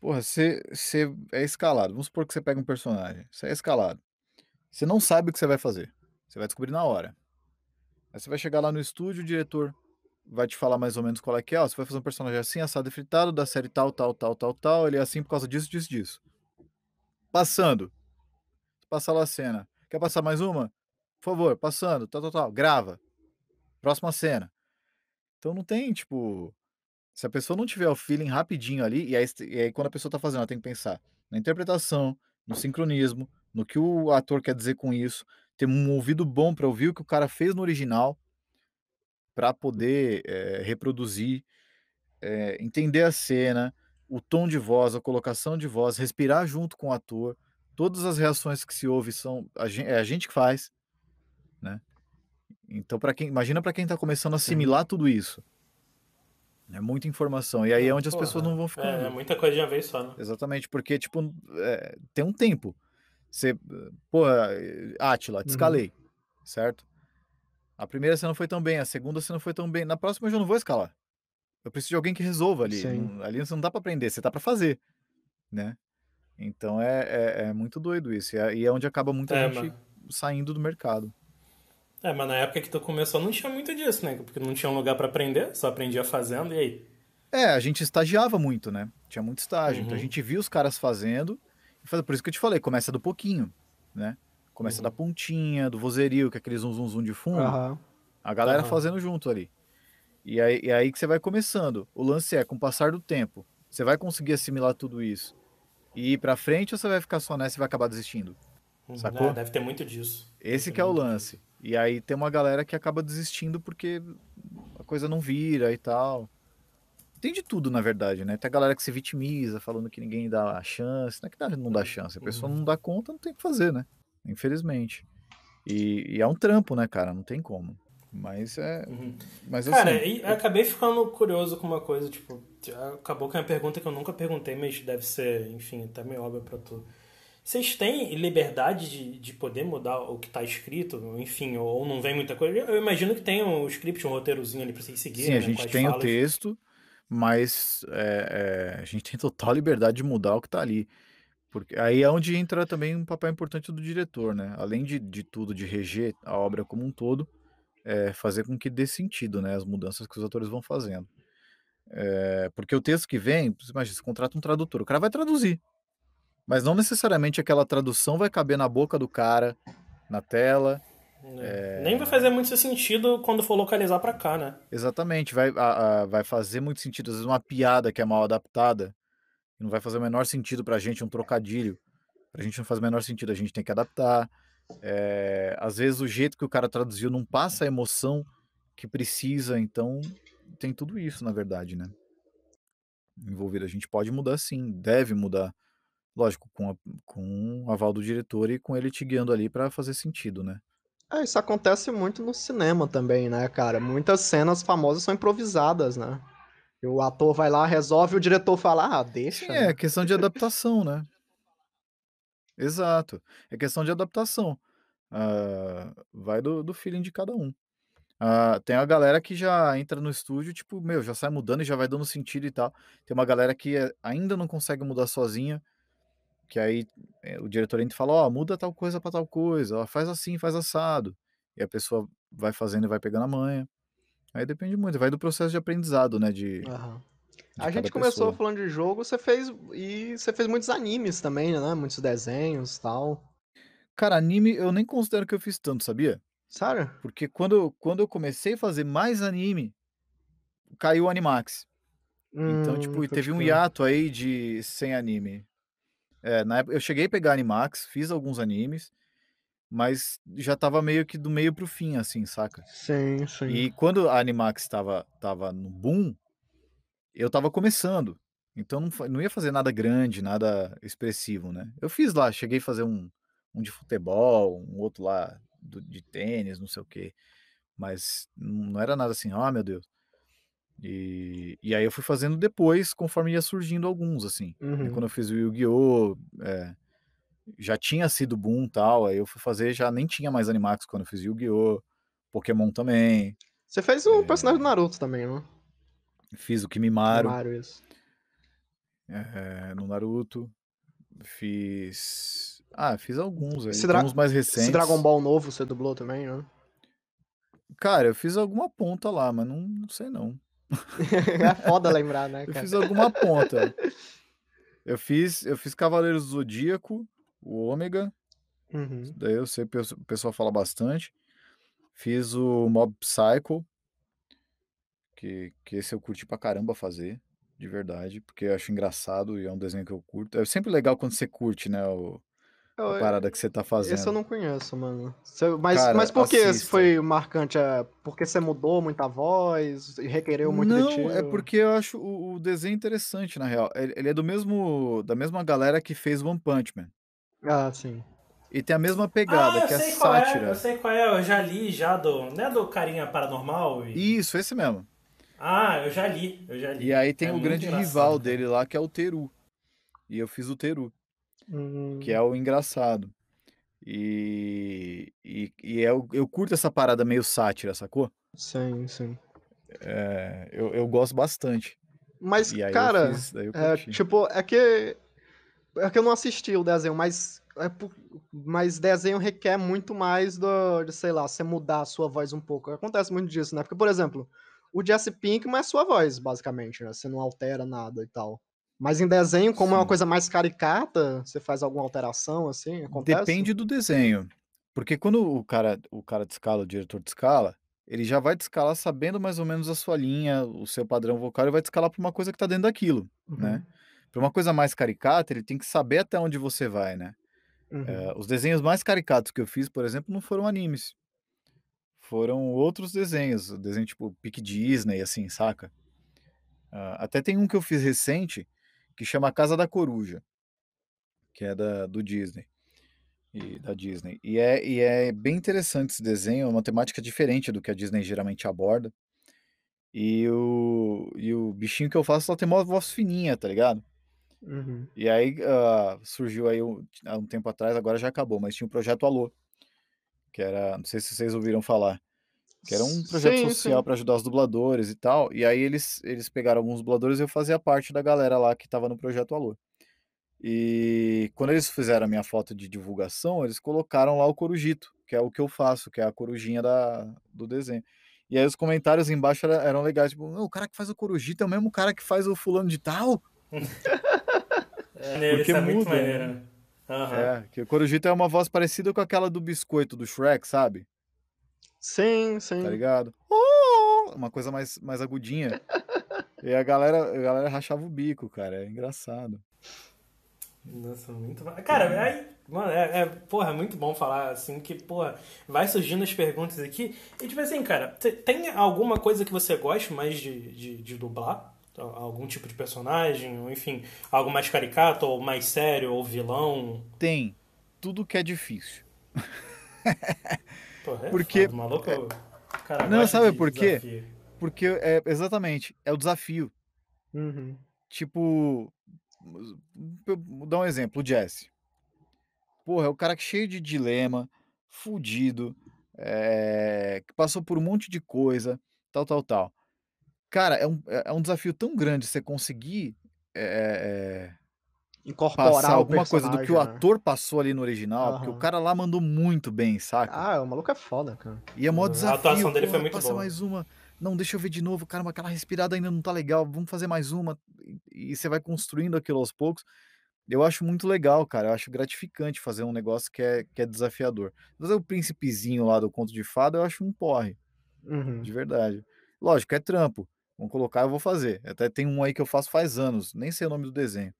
Porra, você, você é escalado. Vamos supor que você pega um personagem. Você é escalado. Você não sabe o que você vai fazer. Você vai descobrir na hora. Aí você vai chegar lá no estúdio, o diretor vai te falar mais ou menos qual é que é. Ó, você vai fazer um personagem assim, assado e fritado, da série tal, tal, tal, tal, tal. Ele é assim por causa disso, disso, disso. Passando. Passa lá a cena. Quer passar mais uma? Por favor, passando, tal, tal, tal. Grava. Próxima cena. Então não tem, tipo. Se a pessoa não tiver o feeling rapidinho ali, e aí, e aí quando a pessoa tá fazendo, ela tem que pensar na interpretação, no sincronismo, no que o ator quer dizer com isso, ter um ouvido bom para ouvir o que o cara fez no original, para poder é, reproduzir, é, entender a cena, o tom de voz, a colocação de voz, respirar junto com o ator. Todas as reações que se ouve são a gente, é a gente que faz, né? Então, para quem imagina para quem está começando a assimilar tudo isso, é muita informação. E aí é onde Porra, as pessoas não vão ficar. É, é, muita coisa de uma vez só, né? Exatamente, porque, tipo, é, tem um tempo. Você, pô, Atila, te escalei, uhum. certo? A primeira você não foi tão bem, a segunda você não foi tão bem. Na próxima eu já não vou escalar. Eu preciso de alguém que resolva ali. Não, ali você não dá para aprender, você tá para fazer, né? Então é, é, é, muito doido isso. E é, e é onde acaba muita é, gente saindo do mercado. É, mas na época que tu começou não tinha muito disso, né? Porque não tinha um lugar para aprender, só aprendia fazendo, e aí? É, a gente estagiava muito, né? Tinha muito estágio. Uhum. Então a uhum. gente via os caras fazendo. E por isso que eu te falei, começa do pouquinho, né? Começa uhum. da pontinha, do vozerio, que é aquele zum, zum, zum de fundo. Uhum. A galera fazendo junto ali. E aí, e aí que você vai começando. O lance é, com o passar do tempo, você vai conseguir assimilar tudo isso e ir pra frente ou você vai ficar só nessa e vai acabar desistindo? Uhum. Sacou? É, deve ter muito disso. Esse que é o lance. Disso. E aí tem uma galera que acaba desistindo porque a coisa não vira e tal. Tem de tudo, na verdade, né? Tem a galera que se vitimiza, falando que ninguém dá a chance. Não é que não dá chance, a pessoa não dá conta, não tem o que fazer, né? Infelizmente. E, e é um trampo, né, cara? Não tem como. Mas é. Uhum. Mas, Cara, assim, eu acabei ficando curioso com uma coisa, tipo, acabou com uma pergunta que eu nunca perguntei, mas deve ser, enfim, até meio óbvio pra tu. Vocês têm liberdade de, de poder mudar o que está escrito, enfim, ou não vem muita coisa? Eu imagino que tem um script, um roteirozinho ali para vocês seguirem. Sim, a né, gente tem falas. o texto, mas é, é, a gente tem total liberdade de mudar o que está ali. Porque aí é onde entra também um papel importante do diretor, né? Além de, de tudo, de reger a obra como um todo, é fazer com que dê sentido, né? As mudanças que os atores vão fazendo. É, porque o texto que vem, você imagina, você contrata um tradutor, o cara vai traduzir. Mas não necessariamente aquela tradução vai caber na boca do cara, na tela. É. Nem vai fazer muito sentido quando for localizar para cá, né? Exatamente, vai, a, a, vai fazer muito sentido. Às vezes uma piada que é mal adaptada, não vai fazer o menor sentido pra gente, um trocadilho. Pra gente não faz o menor sentido, a gente tem que adaptar. É, às vezes o jeito que o cara traduziu não passa a emoção que precisa, então tem tudo isso, na verdade, né? Envolvido. A gente pode mudar sim, deve mudar Lógico, com, a, com o aval do diretor e com ele te guiando ali para fazer sentido, né? É, isso acontece muito no cinema também, né, cara? Muitas cenas famosas são improvisadas, né? O ator vai lá, resolve, o diretor fala, ah, deixa. Sim, né? é questão de adaptação, né? Exato. É questão de adaptação. Uh, vai do, do feeling de cada um. Uh, tem a galera que já entra no estúdio, tipo, meu, já sai mudando e já vai dando sentido e tal. Tem uma galera que é, ainda não consegue mudar sozinha, que aí é, o diretor entra e fala, ó, oh, muda tal coisa para tal coisa, ó, faz assim, faz assado. E a pessoa vai fazendo e vai pegando a manha. Aí depende muito, vai do processo de aprendizado, né, de... Uhum. de a gente começou pessoa. falando de jogo, você fez e você fez muitos animes também, né, muitos desenhos tal. Cara, anime eu nem considero que eu fiz tanto, sabia? Sério? Porque quando, quando eu comecei a fazer mais anime, caiu o Animax. Então, Hum, tipo, pode teve um hiato aí de sem anime. É, na época eu cheguei a pegar Animax, fiz alguns animes, mas já tava meio que do meio pro fim, assim, saca? Sim, sim. E quando a Animax tava, tava no boom, eu tava começando. Então não, não ia fazer nada grande, nada expressivo, né? Eu fiz lá, cheguei a fazer um, um de futebol, um outro lá do- de tênis, não sei o quê. Mas não era nada assim, ah, meu Deus. E, e aí eu fui fazendo depois, conforme ia surgindo alguns, assim. E Uhum. quando eu fiz o Yu-Gi-Oh! é, já tinha sido boom e tal, aí eu fui fazer, já nem tinha mais Animax quando eu fiz Yu-Gi-Oh! Pokémon também, Você fez o personagem do Naruto também, não? fiz o Kimimaro Mario, isso. é, no Naruto, fiz... Ah, fiz alguns aí, Esse dra- mais Esse recentes. Dragon Ball novo você dublou também, não? Cara, eu fiz alguma ponta lá, mas não, não sei não. é foda lembrar, né, Eu cara? fiz alguma ponta. Eu fiz, eu fiz Cavaleiros do Zodíaco, o Ômega, Uhum. daí eu sei, o pesso- o pessoal fala bastante. Fiz o Mob Psycho, que, que esse eu curti pra caramba fazer, de verdade, porque eu acho engraçado e é um desenho que eu curto. É sempre legal quando você curte, né, o, Eu- a parada que você tá Esse eu fazendo. não conheço, mano. Mas, Cara, mas por que esse foi marcante? É porque você mudou muita voz e requereu muito de ti? Não, é porque eu acho o, o desenho interessante, na real. Ele, ele é do mesmo, da mesma galera que fez One Punch Man. Ah, sim. E tem a mesma Ah, pegada, eu que é sei qual é, sátira. eu sei qual é, eu já li já do. Não é do Carinha Paranormal? E- Isso, esse mesmo. Ah, eu já li, eu já li. E aí tem É o grande engraçado, rival cara. dele lá, que é o Teru. E eu fiz o Teru, Hum, que é o engraçado. E, e, e eu, eu curto essa parada meio sátira, sacou? Sim, sim. É, eu, eu gosto bastante. Mas, cara, fiz, é, tipo, é que. É que eu não assisti o desenho, mas. É mas desenho requer muito mais do, de, sei lá, você mudar a sua voz um pouco. Acontece muito disso, né? Porque, por exemplo, o Jesse Pinkman é sua voz, basicamente, né? Você não altera nada e tal. Mas em desenho, como é uma Sim. coisa mais caricata, você faz alguma alteração, assim? Acontece? Depende do desenho. Porque quando o cara, o cara de escala, o diretor de escala, ele já vai te escalar sabendo mais ou menos a sua linha, o seu padrão vocal, e vai te escalar pra uma coisa que tá dentro daquilo, né? Pra uma coisa mais caricata, ele tem que saber até onde você vai, né? Uhum. Eh, os desenhos mais caricatos que eu fiz, por exemplo, não foram animes. Foram outros desenhos, desenho tipo Pique Disney, assim, saca? Ah, até tem um que eu fiz recente que chama Casa da Coruja, que é da, do Disney. E, da Disney. E é, e é bem interessante esse desenho, é uma temática diferente do que a Disney geralmente aborda. E o, e o bichinho que eu faço só tem uma voz fininha, tá ligado? Uhum. E aí ah, surgiu aí um- há um tempo atrás, agora já acabou, mas tinha o Projeto Alô, que era, não sei se vocês ouviram falar, que era um projeto Sim, social para ajudar os dubladores e tal. E aí eles, eles pegaram alguns dubladores e eu fazia parte da galera lá que tava no Projeto Alô. E quando eles fizeram a minha foto de divulgação, eles colocaram lá o Corujito, que é o que eu faço, que é a corujinha da, do desenho. E aí os comentários embaixo era- eram legais, tipo, "Não, o cara que faz o Corujito é o mesmo cara que faz o fulano de tal? É, Porque isso é muito muda, maneiro, né? né? Aham. É, que o Corujito é uma voz parecida com aquela do biscoito do Shrek, sabe? Sim, sim. Tá ligado? Oh! Uma coisa mais, mais agudinha. E a galera, a galera rachava o bico, cara. É engraçado. Nossa, muito bom. Cara, aí, mano, é, é, porra, é muito bom falar assim que, porra, vai surgindo as perguntas aqui. E tipo assim, cara, te- tem alguma coisa que você gosta mais de, de, de dublar? Al- Algum tipo de personagem, ou enfim, algo mais caricato, ou mais sério, ou vilão? Tem tudo que é difícil. Porra, é Porque- foda, maluco. Cara, Não, sabe de por quê? desafio. Porque é exatamente, é o desafio. Uhum. Tipo, vou dar um exemplo, o Jesse. Porra, é o cara que cheio de dilema, fudido, é, que passou por um monte de coisa, tal, tal, tal. Cara, é um, é um desafio tão grande você conseguir é, é, Incorporar passar alguma coisa do que o né? ator passou ali no original, porque o cara lá mandou muito bem, saca? Ah, o maluco é foda, cara. E é mó A desafio. atuação dele foi muito passa boa. mais uma. Não, deixa eu ver de novo. Caramba, aquela respirada ainda não tá legal. Vamos fazer mais uma. E, e você vai construindo aquilo aos poucos. Eu acho muito legal, cara. Eu acho gratificante fazer um negócio que é, que é desafiador. Fazer o príncipezinho lá do conto de fada, eu acho um porre, Uhum. de verdade. Lógico, é trampo. Vamos colocar, eu vou fazer. Até tem um aí que eu faço faz anos, nem sei o nome do desenho.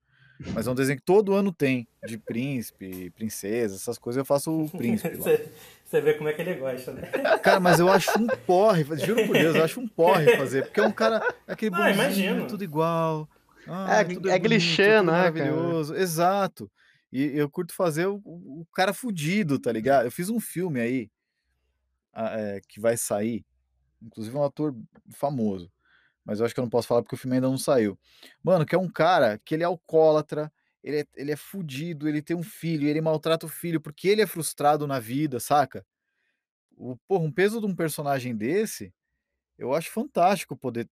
Mas é um desenho que todo ano tem, de príncipe, princesa, essas coisas, eu faço o príncipe. Você vê como é que ele gosta, né? Cara, mas eu acho um porre, juro por Deus, eu acho um porre fazer, porque é um cara, é aquele Ah, bonzinho, imagino. tudo igual. ah, É, tudo é bonito, clichê, tudo né, cara? Maravilhoso, exato. E eu curto fazer o, o cara fudido, tá ligado? Eu fiz um filme aí, ah, é, que vai sair, inclusive é um ator famoso, mas eu acho que eu não posso falar porque o filme ainda não saiu. Mano, que é um cara que ele é alcoólatra, ele é, ele é fudido, ele tem um filho, e ele maltrata o filho porque ele é frustrado na vida, saca? O, porra, um peso de um personagem desse, eu acho fantástico poder,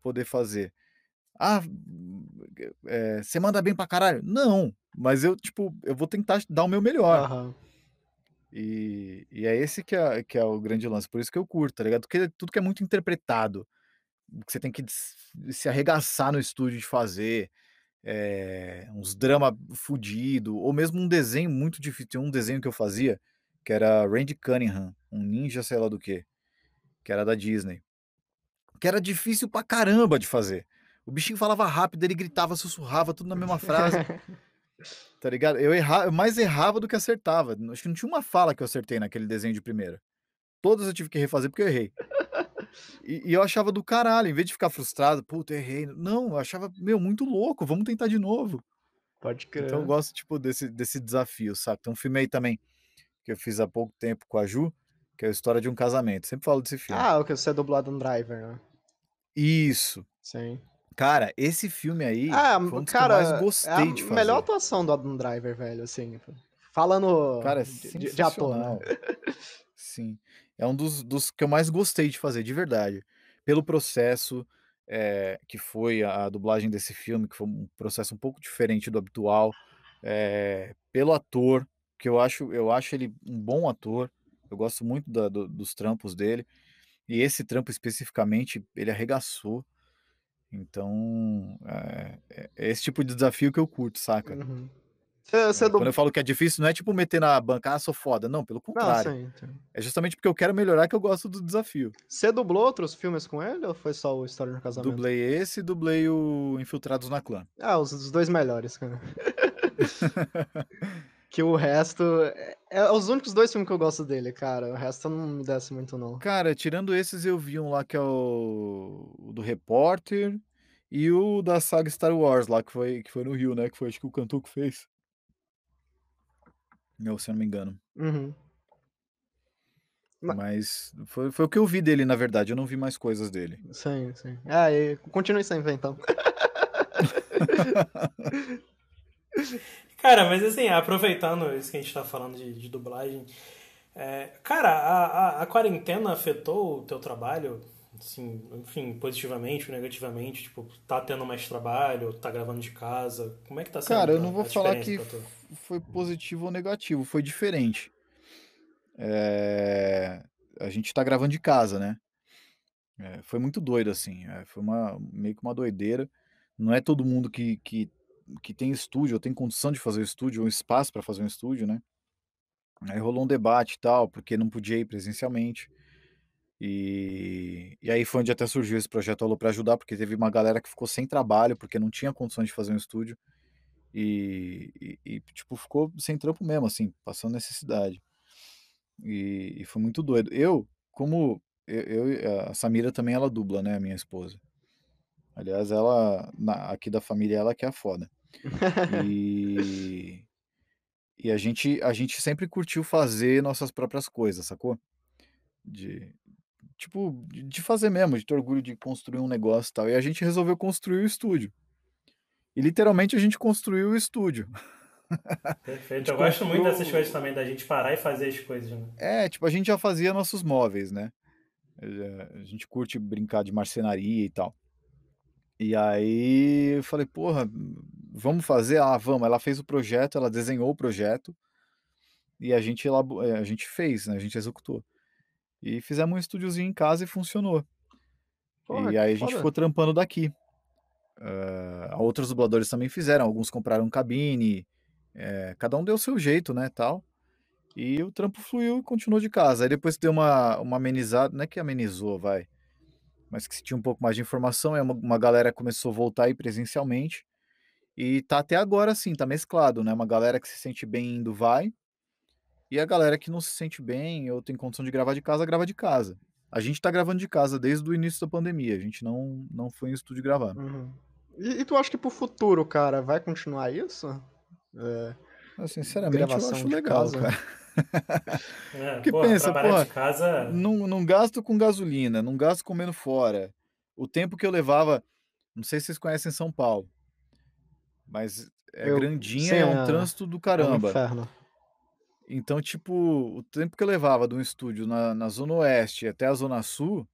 poder fazer. Ah, é, você manda bem pra caralho? Não, mas eu, tipo, eu vou tentar dar o meu melhor. Aham. E, e é esse que é, que é o grande lance, por isso que eu curto, tá ligado? Porque tudo que é muito interpretado, que você tem que se arregaçar no estúdio de fazer, é, uns drama fudido, ou mesmo um desenho muito difícil. Tem um desenho que eu fazia, que era Randy Cunningham, um ninja sei lá do que, que era da Disney. Que era difícil pra caramba de fazer. O bichinho falava rápido, ele gritava, sussurrava, tudo na mesma frase. Tá ligado? Eu, erra... eu mais errava do que acertava. Acho que não tinha uma fala que eu acertei naquele desenho de primeira. Todas eu tive que refazer porque eu errei. E, e eu achava do caralho, em vez de ficar frustrado, puta, errei. Não, eu achava, meu, muito louco, vamos tentar de novo. Pode crer. Então eu gosto, tipo, desse, desse desafio, sabe? Tem um filme aí também que eu fiz há pouco tempo com a Ju, que é a história de um casamento. Sempre falo desse filme. Ah, o que você é dublado no Driver, né? Isso. Sim. Cara, esse filme aí Ah, foi um dos cara, que eu mais gostei é a de fazer. melhor atuação do Adam Driver, velho, assim. Falando Cara, é de, de- ator, né? Sim. É um dos, dos que eu mais gostei de fazer, de verdade. Pelo processo eh, que foi a, dublagem desse filme, que foi um processo um pouco diferente do habitual. eh, pelo ator, que eu acho, eu acho ele um bom ator. Eu gosto muito da- do- dos trampos dele. E esse trampo especificamente, ele arregaçou. Então, é, é- é esse tipo de desafio que eu curto, saca? Uhum. Você, você É, Quando dubla... eu falo que é difícil, não é tipo meter na banca, ah, sou foda. Não, pelo Não, contrário. sim, sim. É justamente porque eu quero melhorar que eu gosto do desafio. Você dublou outros filmes com ele ou foi só o História de um Casamento? Dublei esse e dublei o Infiltrados na Clã. Ah, os, os dois melhores, cara. que o resto. É, é os únicos dois filmes que eu gosto dele, cara. O resto não me desce muito, não. Cara, tirando esses, eu vi um lá que é o, o do Repórter e o da saga Star Wars lá, que foi, que foi no Rio, né? Que foi acho que o Cantu que fez. Não, se eu não me engano. Uhum. Ma- Mas foi, foi o que eu vi dele, na verdade. Eu não vi mais coisas dele. Sim, sim. Ah, e continue sempre, então. Cara, mas assim, aproveitando isso que a gente tá falando de, de dublagem, é, cara, a, a, a quarentena afetou o teu trabalho, assim, enfim, positivamente ou negativamente? Tipo, tá tendo mais trabalho, tá gravando de casa? Como é que tá sendo Cara, eu não vou falar que foi positivo ou negativo, foi diferente. É, A gente tá gravando de casa, né? É, Foi muito doido, assim. é, Foi uma, meio que uma doideira. Não é todo mundo que, que, que tem estúdio, ou tem condição de fazer o estúdio, ou espaço para fazer um estúdio, né? Aí rolou um debate e tal, porque não podia ir presencialmente. E, e aí foi onde até surgiu esse projeto Alô para ajudar, porque teve uma galera que ficou sem trabalho, porque não tinha condições de fazer um estúdio. E, e- e, tipo, ficou sem trampo mesmo, assim, passando necessidade. E, e foi muito doido. Eu, como eu, eu- a Samira também ela dubla, né, a minha esposa. Aliás, ela na- aqui da família ela que é a foda. E e a gente a gente sempre curtiu fazer nossas próprias coisas, sacou? De tipo, de de fazer mesmo, de ter orgulho de construir um negócio e tal. E a gente resolveu construir o estúdio. E literalmente a gente construiu o estúdio. Perfeito. Eu gosto muito dessas coisas também, da gente parar e fazer as coisas, né? É, tipo, a gente já fazia nossos móveis, né? A gente curte brincar de marcenaria e tal. E aí eu falei, porra, vamos fazer? Ah, vamos. Ela fez o projeto, ela desenhou o projeto e a gente, eh, a gente fez, né? A gente executou. E fizemos um estúdiozinho em casa e funcionou. Porra, e aí a gente foda. ficou trampando daqui. Ah, outros dubladores também fizeram, alguns compraram cabine, eh, cada um deu o seu jeito, né, tal. E o trampo fluiu e continuou de casa. Aí depois deu uma, uma amenizada, não é que amenizou, vai. mas que se tinha um pouco mais de informação, e uma, uma galera começou a voltar aí presencialmente. E tá até agora assim, tá mesclado, né? Uma galera que se sente bem indo vai, e a galera que não se sente bem ou tem condição de gravar de casa, grava de casa. A gente tá gravando de casa desde o início da pandemia, a gente não, não foi em estúdio gravar. Uhum. E, e, tu acha que pro futuro, cara, vai continuar isso? É, eu, sinceramente, eu acho legal, casa. cara. É, Porque porra, pensa, pô, casa... não, não gasto com gasolina, não gasto comendo fora. O tempo que eu levava, não sei se vocês conhecem São Paulo, mas é eu, grandinha, é um é, trânsito do caramba. É um então, tipo, o tempo que eu levava de um estúdio na, na Zona Oeste até a Zona Sul,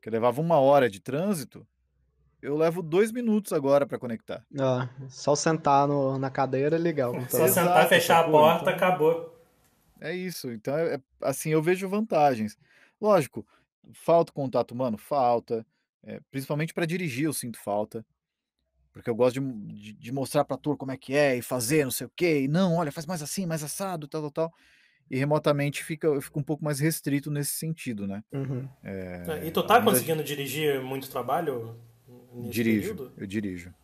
que eu levava uma hora de trânsito, eu levo dois minutos agora para conectar. Ah, só sentar no, na cadeira é legal. Então. Só sentar, fechar a porta, então... acabou. É isso. Então, é, assim, eu vejo vantagens. Lógico, falta contato humano? Falta. É, principalmente para dirigir, eu sinto falta. Porque eu gosto de, de, de mostrar para ator como é que é e fazer, não sei o quê. E não, olha, faz mais assim, mais assado, tal, tal, tal. E remotamente fica, eu fico um pouco mais restrito nesse sentido, né? Uhum. É, e tu tá conseguindo dirigir muito trabalho? dirijo, período? eu dirijo.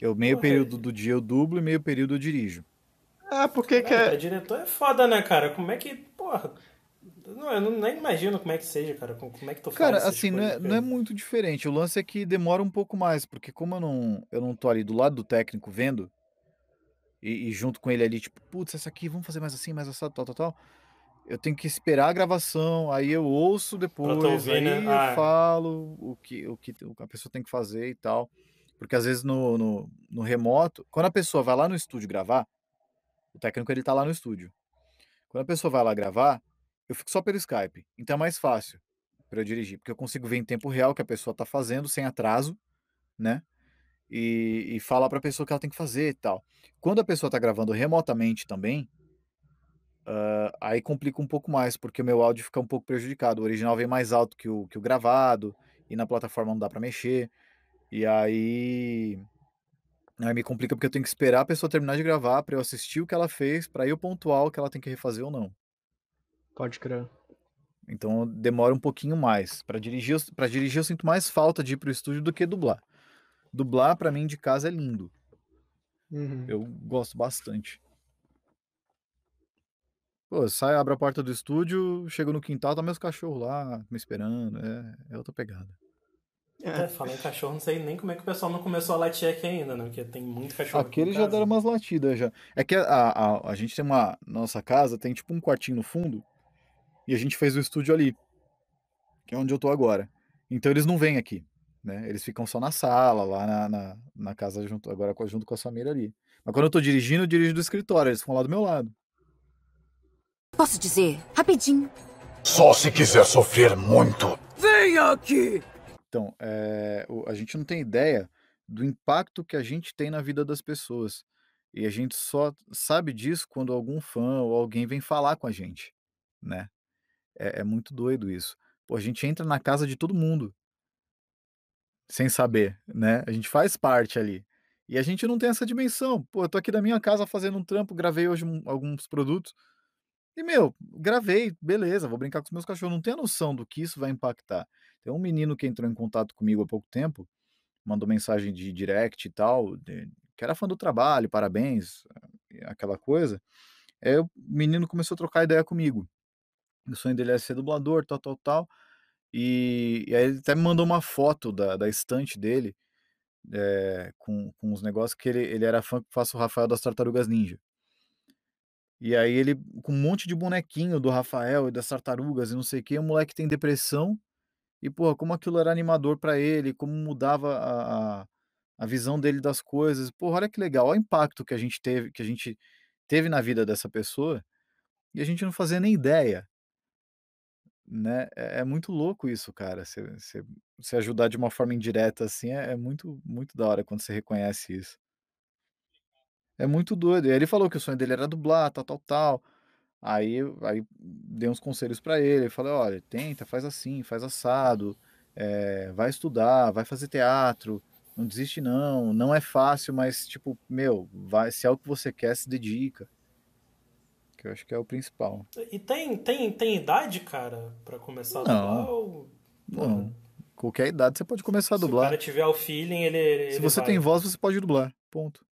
Eu meio Porra, período do dia eu dublo e meio período eu dirijo. Ah, porque que é... diretor é foda, né, cara? Como é que, porra... Não, eu não, nem imagino como é que seja, cara. Como é que tu faz Cara, assim, não é, não é, muito diferente. O lance é que demora um pouco mais, porque como eu não, eu não tô ali do lado do técnico vendo, e, e junto com ele ali, tipo, putz, essa aqui, vamos fazer mais assim, mais assado, tal, tal, tal. Eu tenho que esperar a gravação, aí eu ouço depois, ouvir, aí né? eu ah. falo o que, o que a pessoa tem que fazer e tal. Porque às vezes no, no, no remoto, quando a pessoa vai lá no estúdio gravar, o técnico ele tá lá no estúdio. Quando a pessoa vai lá gravar, eu fico só pelo Skype. Então é mais fácil para eu dirigir, porque eu consigo ver em tempo real o que a pessoa tá fazendo, sem atraso, né? E, e falar para a pessoa o que ela tem que fazer e tal. Quando a pessoa tá gravando remotamente também, uh, aí complica um pouco mais, porque o meu áudio fica um pouco prejudicado. O original vem mais alto que o, que o gravado, e na plataforma não dá para mexer. E aí Aí me complica porque eu tenho que esperar a pessoa terminar de gravar para eu assistir o que ela fez, para eu pontuar o que ela tem que refazer ou não. Pode crer. Então demora um pouquinho mais. Para dirigir, para dirigir eu sinto mais falta de ir pro estúdio do que dublar. Dublar para mim de casa é lindo. Uhum. Eu gosto bastante. Pô, sai, abre a porta do estúdio, chego no quintal, tá meus cachorros lá me esperando. É, é outra pegada. É. Falar em cachorro, não sei nem como é que o pessoal não começou a latir aqui ainda, né? Porque tem muito cachorro. Aqui já deram umas latidas já. É que a, a, a gente tem uma. Nossa casa tem tipo um quartinho no fundo e a gente fez o estúdio ali, que é onde eu tô agora. Então eles não vêm aqui, né? Eles ficam só na sala, lá na, na, na casa, junto, agora junto com a família ali. Mas quando eu tô dirigindo, eu dirijo do escritório, eles ficam lá do meu lado. Posso dizer, rapidinho. Só se quiser sofrer muito. Venha aqui! Então, é, a gente não tem ideia do impacto que a gente tem na vida das pessoas. E a gente só sabe disso quando algum fã ou alguém vem falar com a gente, né? É, é muito doido isso. Pô, a gente entra na casa de todo mundo sem saber, né? A gente faz parte ali. E a gente não tem essa dimensão. Pô, eu tô aqui da minha casa fazendo um trampo, gravei hoje um, alguns produtos. E, meu, gravei, beleza, vou brincar com os meus cachorros. Não tenho a noção do que isso vai impactar. Tem um menino que entrou em contato comigo há pouco tempo, mandou mensagem de direct e tal, de, que era fã do trabalho, parabéns, aquela coisa. Aí o menino começou a trocar ideia comigo. O sonho dele é ser dublador, tal, tal, tal. E, e aí ele até me mandou uma foto da, da estante dele, é, com, com os negócios que ele, ele era fã que faço o Rafael das Tartarugas Ninja. E aí ele, com um monte de bonequinho do Rafael e das tartarugas e não sei o que, o moleque tem depressão e, pô, como aquilo era animador para ele, como mudava a, a, a, visão dele das coisas. Pô, olha que legal, olha o impacto que a gente teve, que a gente teve na vida dessa pessoa e a gente não fazia nem ideia. Né? É, é muito louco isso, cara. Você ajudar de uma forma indireta assim é, é muito, muito da hora quando você reconhece isso. É muito doido. E aí ele falou que o sonho dele era dublar, tal, tal, tal. Aí, aí dei uns conselhos para ele. Falei, olha, tenta, faz assim, faz assado, é, vai estudar, vai fazer teatro, não desiste não, não é fácil, mas tipo, meu, vai, se é o que você quer, se dedica. Que eu acho que é o principal. E tem, tem, tem idade, cara, para começar a dublar? Ou... Não. Qualquer idade você pode começar a Se o dublar. cara tiver o feeling, ele. ele Se você vai. tem voz, você pode dublar. Ponto.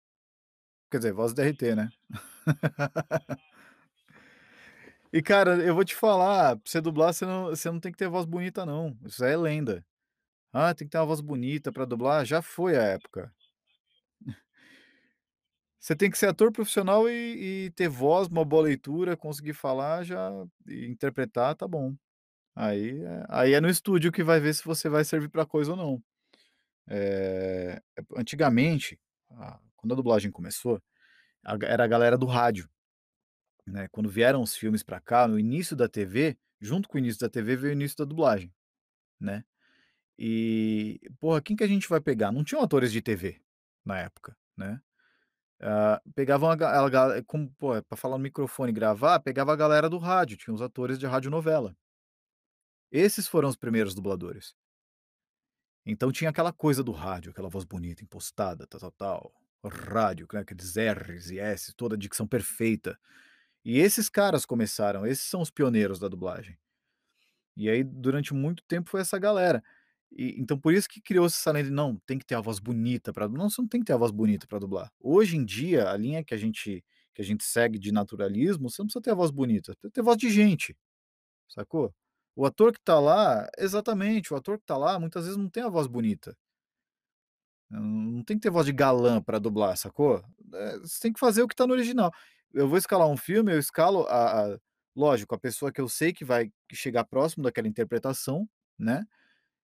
Quer dizer, voz DRT, né? E, cara, eu vou te falar, pra você dublar, você não, você não tem que ter voz bonita, não. Isso aí é lenda. Ah, tem que ter uma voz bonita pra dublar. Já foi a época. Você tem que ser ator profissional e, e ter voz, uma boa leitura, conseguir falar, já e interpretar, tá bom. Aí, é- aí é no estúdio que vai ver se você vai servir pra coisa ou não. É, antigamente, a- quando a dublagem começou, era a galera do rádio né? Quando vieram os filmes pra cá, no início da TV, junto com o início da TV veio o início da dublagem, né? E, porra, quem que a gente vai pegar? Não tinham atores de TV na época, né? Ah, pegavam a, ga- a, ga- como, pô, pra falar no microfone e gravar, pegava a galera do rádio, tinha os atores de radionovela. Esses foram os primeiros dubladores. Então tinha aquela coisa do rádio, aquela voz bonita, impostada, tal, tal, tal. Rádio, né, aqueles R's e S, toda a dicção perfeita. E esses caras começaram, esses são os pioneiros da dublagem. E aí, durante muito tempo, foi essa galera. E, então, por isso que criou-se essa lenda não, tem que ter a voz bonita para Não, você não tem que ter a voz bonita para dublar. Hoje em dia, a linha que a gente que a gente segue de naturalismo, você não precisa ter a voz bonita, você precisa ter voz de gente, sacou? O ator que tá lá, exatamente, o ator que tá lá, muitas vezes não tem a voz bonita. Não tem que ter voz de galã para dublar, sacou? É, você tem que fazer o que tá no original. Eu vou escalar um filme, eu escalo a, a- lógico, a pessoa que eu sei que vai chegar próximo daquela interpretação, né?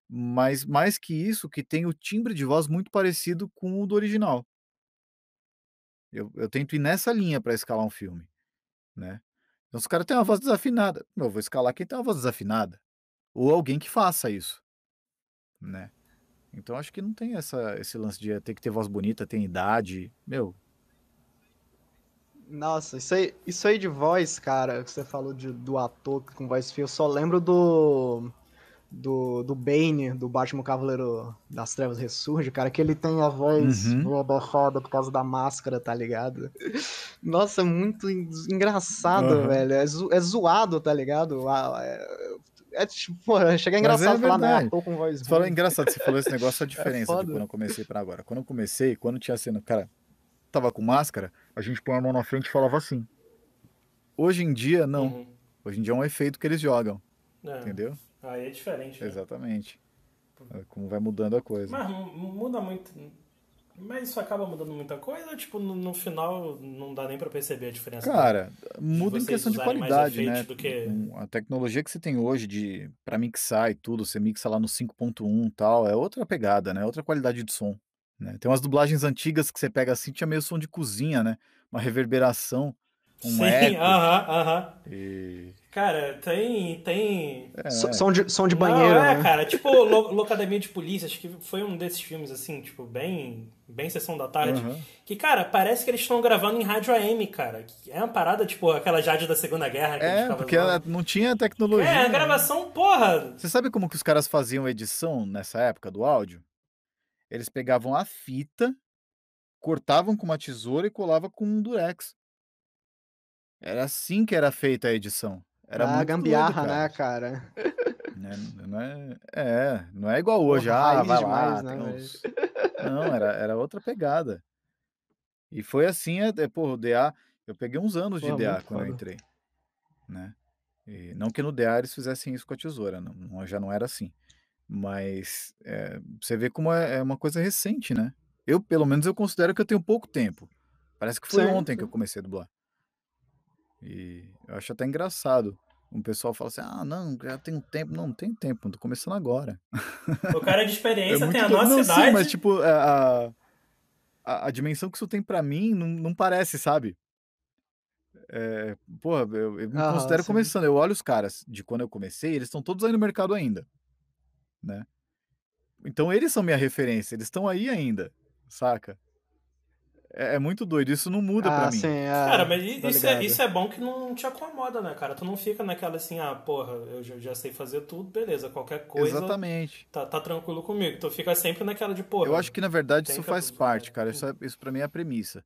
Mas mais que isso, que tem o timbre de voz muito parecido com o do original. Eu, eu tento ir nessa linha para escalar um filme, né? Então, se o cara tem uma voz desafinada, eu vou escalar quem tem uma voz desafinada. Ou alguém que faça isso, né? Então acho que não tem essa, esse lance de ter que ter voz bonita, tem idade. Meu, Nossa, isso aí, isso aí de voz, cara, que você falou de, do ator com voz fia, eu só lembro do, do, do Bane, do Batman Cavaleiro das Trevas Ressurge, cara, que ele tem a voz Uhum. abafada por causa da máscara, tá ligado? Nossa, é muito en- engraçado, Aham. velho, é, zo- é zoado, tá ligado? Ah, É, é tipo, pô, chega engraçado é falar, não, é verdade. ator com voz Você falou, engraçado, você falou esse negócio, a diferença de foda. quando eu comecei para agora. Quando eu comecei, quando tinha cena, cara, tava com máscara, a gente põe a mão na frente e falava assim. Hoje em dia, não. Uhum. Hoje em dia é um efeito que eles jogam, É. entendeu? Aí é diferente. né? Exatamente. É Como vai mudando a coisa. Mas mu- muda muito. Mas isso acaba mudando muita coisa tipo, no, no final não dá nem pra perceber a diferença? Cara, muda em questão de qualidade, né? que- A tecnologia que você tem hoje de para mixar e tudo, você mixa lá no 5.1 e tal, é outra pegada, né? Outra qualidade de som, né? Tem umas dublagens antigas que você pega assim, tinha meio som de cozinha, né? Uma reverberação, um Sim, eco. aham, aham. E... Cara, tem. tem... É, So- Som de, som de Não, banheiro, é, né? cara, tipo Lo- Locademia de Polícia, acho que foi um desses filmes, assim, tipo, bem, bem Sessão da Tarde. Aham. Que, cara, parece que eles estão gravando em rádio AM, cara. Que É uma parada, tipo, aquela Jade da Segunda Guerra que a gente É, porque não tinha tecnologia. É, a né? gravação, porra! Você sabe como que os caras faziam edição nessa época do áudio? Eles pegavam a fita, cortavam com uma tesoura e colavam com um durex. Era assim que era feita a edição. Era ah, muito gambiarra, doido, né, cara. Né, Não é, é, não é igual hoje. Porra, ah, vai demais, lá, né, uns- Não, era, era outra pegada. E foi assim, é, é, porra, o DA, eu peguei uns anos de Porra, DA muito quando eu foda. entrei, né? E não que no DA eles fizessem isso com a tesoura, não, não- já não era assim. Mas é, você vê como é, é uma coisa recente, né? Eu, pelo menos, eu considero que eu tenho pouco tempo. Parece que foi Sim, ontem que eu comecei a dublar. E eu acho até engraçado. Um pessoal fala assim, ah, não, já tem um tempo. Não, não tem tempo, tô começando agora. O cara de experiência tem a nossa não, idade. Sim, mas tipo, a, a, a dimensão que isso tem pra mim não, não parece, sabe? É, porra, eu, eu me Aham, considero sim. começando. Eu olho os caras de quando eu comecei, eles estão todos aí no mercado ainda, né? Então eles são minha referência, eles estão aí ainda, saca? É, é muito doido, isso não muda pra Ah, mim. sim, é, Cara, mas tô isso é, isso é bom que não te acomoda, né, cara? Tu não fica naquela assim, ah, porra, eu já, já sei fazer tudo, beleza, qualquer coisa Exatamente. tá, tá tranquilo comigo. Tu fica sempre naquela de, porra. Eu acho que na verdade isso faz parte, né? cara. Isso, é, isso pra mim é a premissa.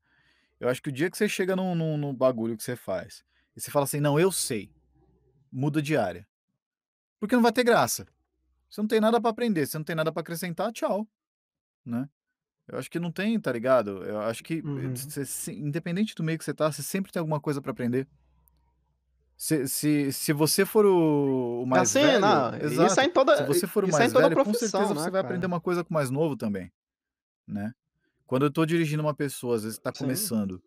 Eu acho que o dia que você chega num, num, num bagulho que você faz e você fala assim, não, eu sei, muda de área. Porque não vai ter graça. Você não tem nada pra aprender, você não tem nada pra acrescentar, tchau, né. Eu acho que não tem, tá ligado? Eu acho que, eh, Uhum. independente do meio que você tá, você sempre tem alguma coisa pra aprender. Se se se você for o o mais Assim, velho não, isso é exato. em toda Se você for o é mais toda velho, com certeza né, você vai cara? aprender uma coisa com o mais novo também, né. Quando eu tô dirigindo uma pessoa, às vezes tá Sim. começando,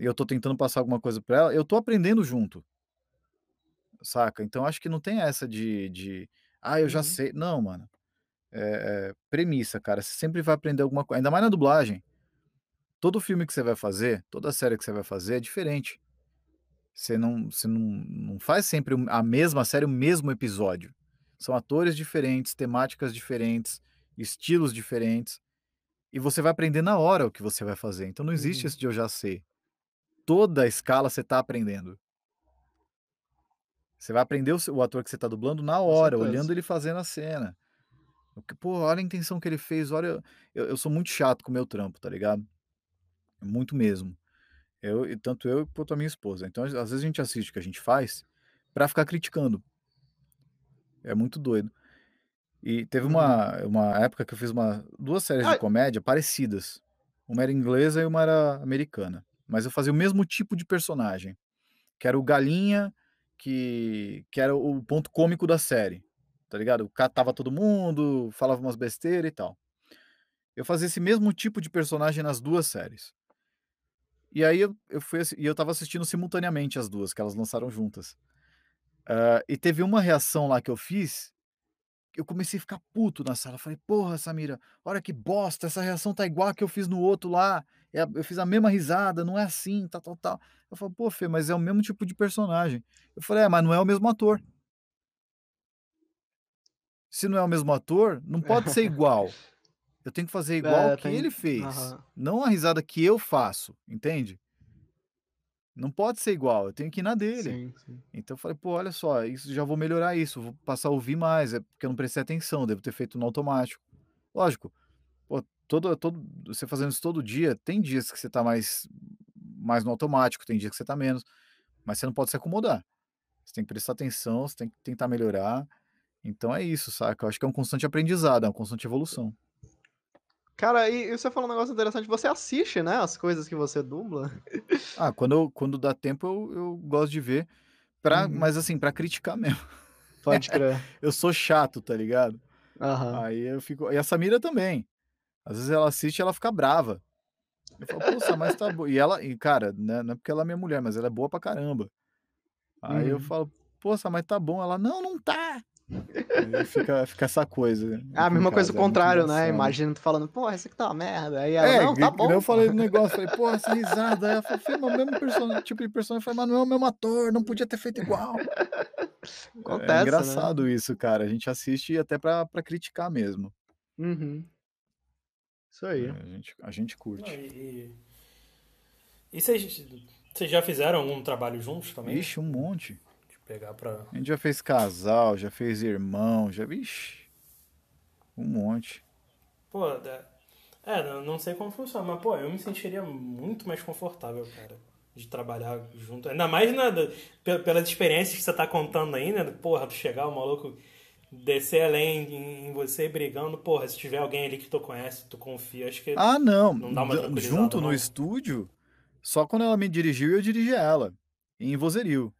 e eu tô tentando passar alguma coisa pra ela, eu tô aprendendo junto. Saca? Então acho que não tem essa de de: "Ah, eu já Uhum. sei", não mano, é premissa, cara, você sempre vai aprender alguma coi ainda mais na dublagem. Todo filme que você vai fazer, toda série que você vai fazer é diferente. Você não você não não faz sempre a mesma série, o mesmo episódio. São atores diferentes, temáticas diferentes, estilos diferentes, e você vai aprender na hora o que você vai fazer, então não existe Uhum. isso de "eu já sei". Toda a escala você tá aprendendo. Você vai aprender o o ator que você tá dublando na hora, olhando ele fazendo a cena. Pô, olha a intenção que ele fez, olha eu eu sou muito chato com o meu trampo, tá ligado? Muito mesmo. Eu e tanto eu quanto a minha esposa. Então, às vezes a gente assiste o que a gente faz, pra ficar criticando. É muito doido. E teve Uhum. uma uma época que eu fiz uma 2 séries de Ai comédia parecidas. Uma era inglesa e uma era americana, mas eu fazia o mesmo tipo de personagem, que era o galinha, que que era o ponto cômico da série, tá ligado? Catava todo mundo, falava umas besteira e tal. Eu fazia esse mesmo tipo de personagem nas 2 séries. E aí eu eu fui e eu estava assistindo simultaneamente as 2, que elas lançaram juntas. Hã, e teve uma reação lá que eu fiz, eu comecei a ficar puto na sala, falei: "Porra, Samira, olha que bosta, essa reação tá igual a que eu fiz no outro lá, é eu fiz a mesma risada, não é assim, tal, tal, tal". Eu falo: "Pô Fê, mas é o mesmo tipo de personagem". Eu falei: "É, mas não é o mesmo ator". Se não é o mesmo ator, não pode ser igual. Eu tenho que fazer igual É, o que tem ele fez, aham. não a risada que eu faço, entende? Não pode ser igual, eu tenho que ir na dele. Sim, sim. Então eu falei: "Pô, olha só, isso já vou melhorar isso, vou passar a ouvir mais, é porque eu não prestei atenção, devo ter feito no automático". Lógico, pô, todo todo você fazendo isso todo dia, tem dias que você tá mais mais no automático, tem dias que você tá menos, mas você não pode se acomodar. Você tem que prestar atenção, você tem que tentar melhorar. Então é isso, saca? Eu acho que é um constante aprendizado, é uma constante evolução. Cara, e e você falou um negócio interessante, você assiste, né, as coisas que você dubla? Ah, quando eu quando dá tempo eu eu gosto de ver, pra Uhum. mas assim, pra criticar mesmo. Pode crer. Eu sou chato, tá ligado? Aham. Aí eu fico e a Samira também. Às vezes ela assiste e ela fica brava. Eu falo: "Pô, Sa, mas tá bo" e ela e cara, né, não é porque ela é minha mulher, mas ela é boa pra caramba. Aí eu Uhum. falo: "Pô, Sa, mas tá bom", ela: "Não, não tá". Aí fica fica essa coisa É a mesma coisa o é contrário, né, imagina tu falando: "Porra, isso aqui tá uma merda", aí ela: É, "Não, tá bom, eu pô". falei no negócio, falei: "Pô, essa risada", aí ela falou: "Fê, mas o mesmo person tipo de personagem", eu falei: "Mas não é o mesmo ator, não podia ter feito igual". É Acontece, né. engraçado isso, cara, a gente assiste até pra pra criticar mesmo. Uhum. Isso aí. É, a gente a gente Não, curte. e e vocês vocês já fizeram algum trabalho juntos também? Ixi, um monte. Pegar pra A gente já fez casal, já fez irmão, já vixe, um monte. Pô, é, não sei como funciona, mas pô, eu me sentiria muito mais confortável, cara, de trabalhar junto. Ainda mais na, pelas experiências que você tá contando aí, né? Porra, tu chegar, o maluco descer além em, você brigando, porra, se tiver alguém ali que tu conhece, tu confia, acho que Ah, não, não dá uma junto no não. estúdio, só quando ela me dirigiu, eu dirigi ela, em vozerio.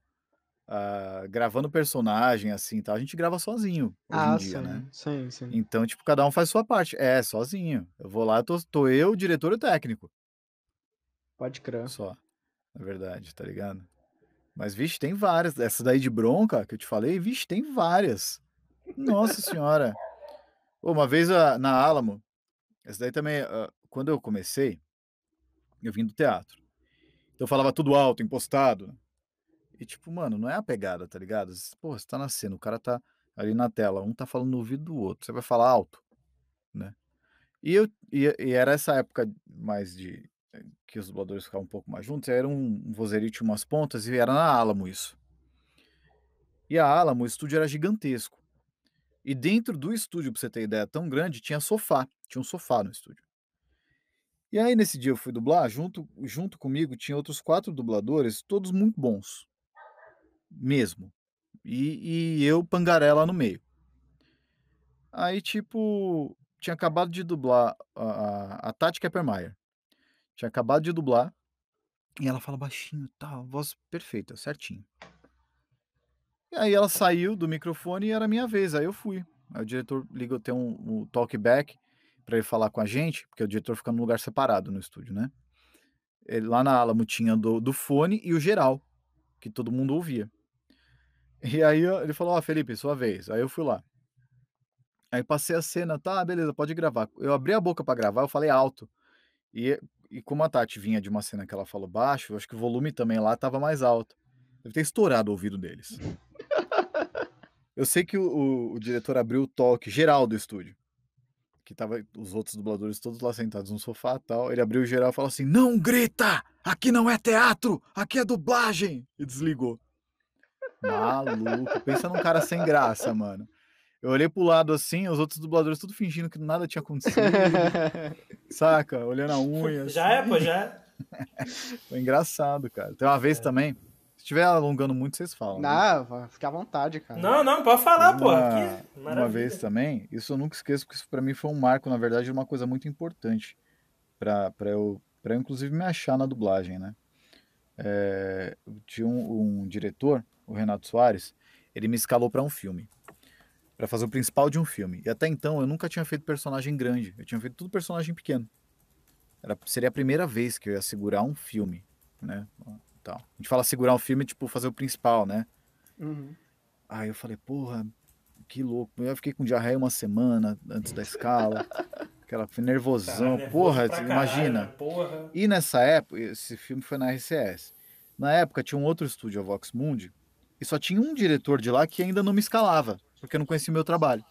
Ah, gravando personagem, assim, tal, a gente grava sozinho, hoje em Ah, dia, né. sim. Sim, sim. Então, tipo, cada um faz sua parte. É, sozinho. Eu vou lá, tô tô eu, o diretor e o técnico. Pode crer. Só, na verdade, tá ligado? Mas, vixe, tem várias. Essa daí de bronca que eu te falei, vixe, tem várias. Nossa senhora. Ô, uma vez, ah, na Alamo, essa daí também, hã, quando eu comecei, eu vim do teatro. Então eu falava tudo alto, impostado. E tipo, mano, não é a pegada, tá ligado? Porra, você tá na cena, o cara tá ali na tela, um tá falando no ouvido do outro, você vai falar alto, né. E eu e e era essa época mais de que os dubladores ficavam um pouco mais juntos, era um um umas pontas e era na Alamo isso. E a Alamo, o estúdio era gigantesco. E dentro do estúdio, pra você ter ideia, tão grande, tinha sofá, tinha um sofá no estúdio. E aí nesse dia eu fui dublar, junto junto comigo tinha outros 4 dubladores, todos muito bons. Mesmo. E e eu pangaré lá no meio. Aí, tipo, tinha acabado de dublar a, a, Tati Keppermeyer. Tinha acabado de dublar. E ela fala baixinho, tá, voz perfeita, certinho. E aí ela saiu do microfone e era minha vez, aí eu fui. Aí o diretor ligou, tem um, um talkback para ele falar com a gente, porque o diretor fica num lugar separado no estúdio, né? Ele, lá na Alamo tinha do, do fone e o geral, que todo mundo ouvia. E aí ele falou, ó, Felipe, sua vez. Aí eu fui lá. Aí passei a cena, tá, beleza, pode gravar. Eu abri a boca para gravar, eu falei alto. E, e como a Tati vinha de uma cena que ela falou baixo, eu acho que o volume também lá tava mais alto. Deve ter estourado o ouvido deles. Eu sei que o, o, o diretor abriu o toque geral do estúdio. Que tava os outros dubladores todos lá sentados no sofá e tal. Ele abriu o geral e falou assim: Não grita! Aqui não é teatro! Aqui é dublagem! E desligou. Maluco. Pensa num cara sem graça, mano. Eu olhei pro lado assim, os outros dubladores tudo fingindo que nada tinha acontecido. saca? Olhando a unha. Já é, pô, já é. Foi engraçado, cara. Tem uma vez é. também se estiver alongando muito, vocês falam. Né? Não, né? fica à vontade, cara. Não, não, pode falar, pô. Uma, uma vez também, isso eu nunca esqueço, porque isso pra mim foi um marco, na verdade, uma coisa muito importante pra, pra, eu, pra eu, inclusive, me achar na dublagem, né? É, tinha um, um, diretor, o Renato Soares, ele me escalou para um filme. para fazer o principal de um filme. E até então eu nunca tinha feito personagem grande. Eu tinha feito tudo personagem pequeno. Era, seria a primeira vez que eu ia segurar um filme, né? tal. A gente fala segurar o filme, tipo, fazer o principal, né? Uhum. Aí eu falei, porra, que louco. Eu fiquei com diarreia uma semana antes da escala. Aquela nervosão. Cara, porra, imagina. porra. E nessa época, esse filme foi na RCS. Na época tinha um outro estúdio, a Vox Mundi, e só tinha um diretor de lá que ainda não me escalava, porque eu não conhecia o meu trabalho.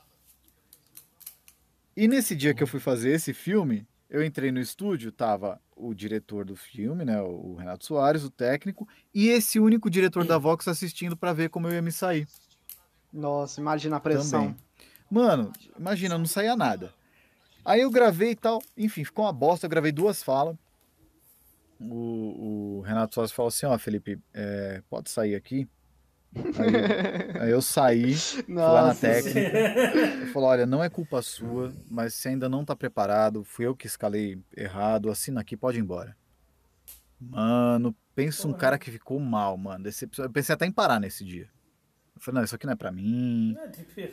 E nesse dia que eu fui fazer esse filme, eu entrei no estúdio, tava o diretor do filme, né, o Renato Soares, o técnico, e esse único diretor da Vox assistindo para ver como eu ia me sair. Nossa, imagina a pressão. Também. Mano, imagina, não saía nada. Aí eu gravei e tal, enfim, ficou uma bosta, eu gravei duas falas. O, o Renato Soares falou assim, ó, oh, Felipe, é, pode sair aqui. Aí, aí eu saí, Nossa. fui lá na técnica. Eu falou: olha, não é culpa sua, mas você ainda não tá preparado. Fui eu que escalei errado. Assina aqui, pode ir embora. Mano, pensa um cara que ficou mal, mano. Eu pensei até em parar nesse dia. Eu falei, não, isso aqui não é pra mim.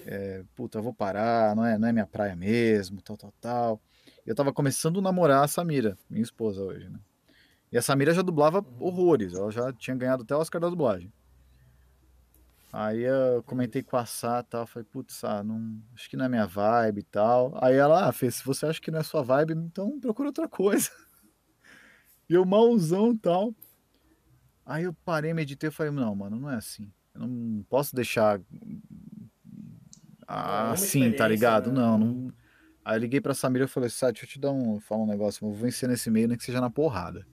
É, puta, eu vou parar, não é, não é minha praia mesmo, tal, tal, tal. Eu tava começando a namorar a Samira, minha esposa hoje, né? E a Samira já dublava uhum. horrores, ela já tinha ganhado até o Oscar da dublagem. Aí eu comentei com a Sá e tal, falei, putz, Sá, não, acho que não é minha vibe e tal. Aí ela, ah, Fê, se você acha que não é sua vibe, então procura outra coisa. E eu malzão e tal. Aí eu parei, meditei e falei, não, mano, não é assim. Eu não posso deixar assim, tá ligado? Né? Não, não. Aí eu liguei pra Samira e falei, Sá, deixa eu te dar um, falar um negócio, eu vou vencer nesse meio, nem que seja na porrada.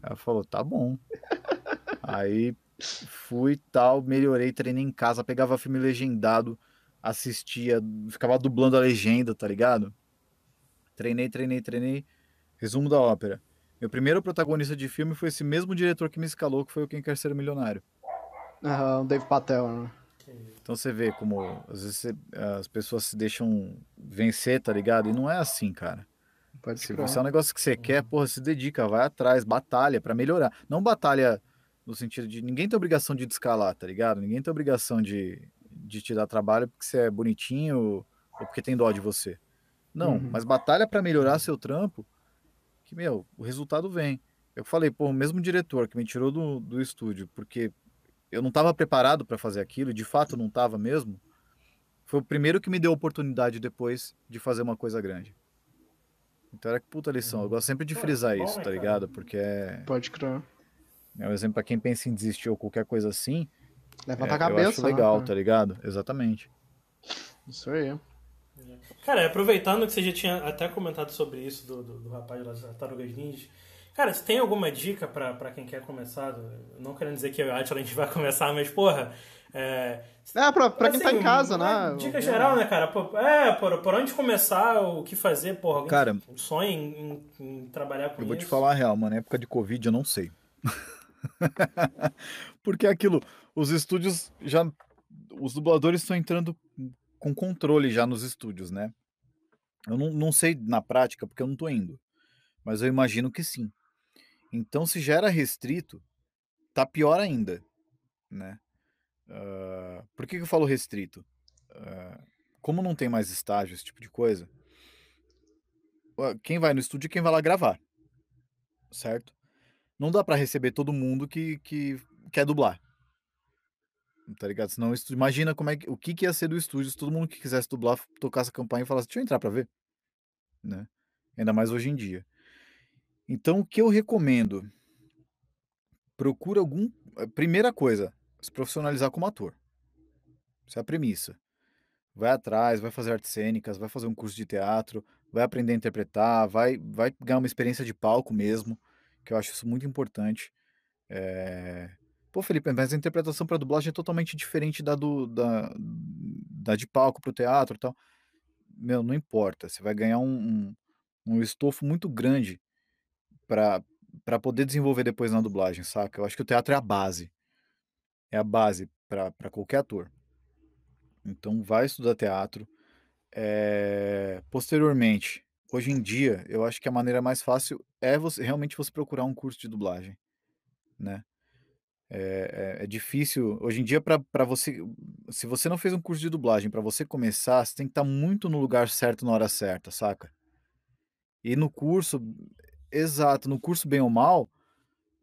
Ela falou, tá bom. Aí Fui tal, melhorei, treinei em casa, pegava filme legendado, assistia, ficava dublando a legenda, tá ligado? Treinei, treinei, treinei. Resumo da ópera. Meu primeiro protagonista de filme foi esse mesmo diretor que me escalou, que foi o Quem Quer Ser Milionário. Ah, o Dave Patel, né? Então você vê como às vezes você, as pessoas se deixam vencer, tá ligado? E não é assim, cara. Pode se você é um negócio que você quer, porra, se dedica, vai atrás, batalha para melhorar. Não batalha no sentido de ninguém tem obrigação de descalar, tá ligado? Ninguém tem obrigação de, de te dar trabalho porque você é bonitinho ou porque tem dó de você. Não, uhum. mas batalha para melhorar seu trampo, que, meu, o resultado vem. Eu falei, pô, o mesmo diretor que me tirou do, do estúdio, porque eu não estava preparado para fazer aquilo, de fato não estava mesmo, foi o primeiro que me deu a oportunidade depois de fazer uma coisa grande. Então era que puta lição. Eu gosto sempre de frisar isso, tá ligado? Porque é. Pode crer. É um exemplo para quem pensa em desistir ou qualquer coisa assim. Levanta é, a cabeça. Eu acho legal, né? tá ligado? Exatamente. Isso aí. Cara, aproveitando que você já tinha até comentado sobre isso do, do, do rapaz das Tartarugas Ninja, cara, você tem alguma dica para quem quer começar? Não querendo dizer que eu acho que a gente vai começar, mas porra. É, é pra, pra assim, quem tá em casa, né? Dica geral, né, cara? É, por, por onde começar, o que fazer, porra. Cara, sonha em, em, em trabalhar com eu isso. Eu vou te falar a real, mano. Na época de Covid eu não sei. Porque é aquilo, os estúdios já. Os dubladores estão entrando com controle já nos estúdios, né? Eu não, não sei na prática, porque eu não tô indo. Mas eu imagino que sim. Então, se já era restrito, tá pior ainda, né? Uh, por que, que eu falo restrito? Uh, como não tem mais estágio, esse tipo de coisa, quem vai no estúdio é quem vai lá gravar, certo? Não dá para receber todo mundo que, que quer dublar, tá ligado? Senão, imagina como é que, o que, que ia ser do estúdio se todo mundo que quisesse dublar tocasse a campanha e falasse, deixa eu entrar para ver, né? Ainda mais hoje em dia. Então, o que eu recomendo? Procura algum. Eh, primeira coisa, se profissionalizar como ator. Essa é a premissa. Vai atrás, vai fazer artes cênicas, vai fazer um curso de teatro, vai aprender a interpretar, vai, vai ganhar uma experiência de palco mesmo, que eu acho isso muito importante. É... Pô, Felipe, mas a interpretação para dublagem é totalmente diferente da, do, da, da de palco para o teatro e tal. Meu, não importa. Você vai ganhar um, um, um estofo muito grande para poder desenvolver depois na dublagem, saca? Eu acho que o teatro é a base. É a base para qualquer ator. Então, vai estudar teatro. É... Posteriormente, hoje em dia, eu acho que a maneira mais fácil é você realmente você procurar um curso de dublagem, né? É, é, é difícil hoje em dia para você. Se você não fez um curso de dublagem para você começar, você tem que estar tá muito no lugar certo na hora certa, saca? E no curso, exato, no curso bem ou mal,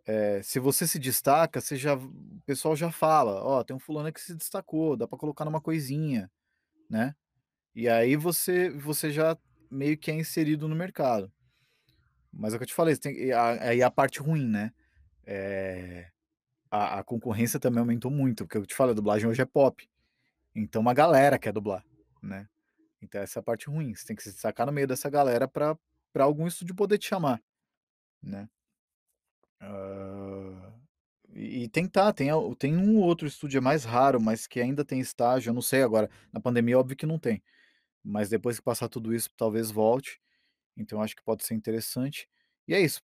é, se você se destaca, você já, o pessoal já fala, ó, oh, tem um fulano que se destacou, dá para colocar numa coisinha, né? E aí você, você já meio que é inserido no mercado. Mas é o que eu te falei, tem, aí a, a parte ruim, né? É, a, a, concorrência também aumentou muito, porque eu te falo, a dublagem hoje é pop. Então uma galera quer dublar, né? Então essa é a parte ruim. Você tem que se destacar no meio dessa galera para algum estúdio poder te chamar, né? Uh, e tentar, tem, tem um outro estúdio é mais raro, mas que ainda tem estágio, eu não sei agora. Na pandemia, óbvio que não tem. Mas depois que passar tudo isso, talvez volte. Então acho que pode ser interessante. E é isso.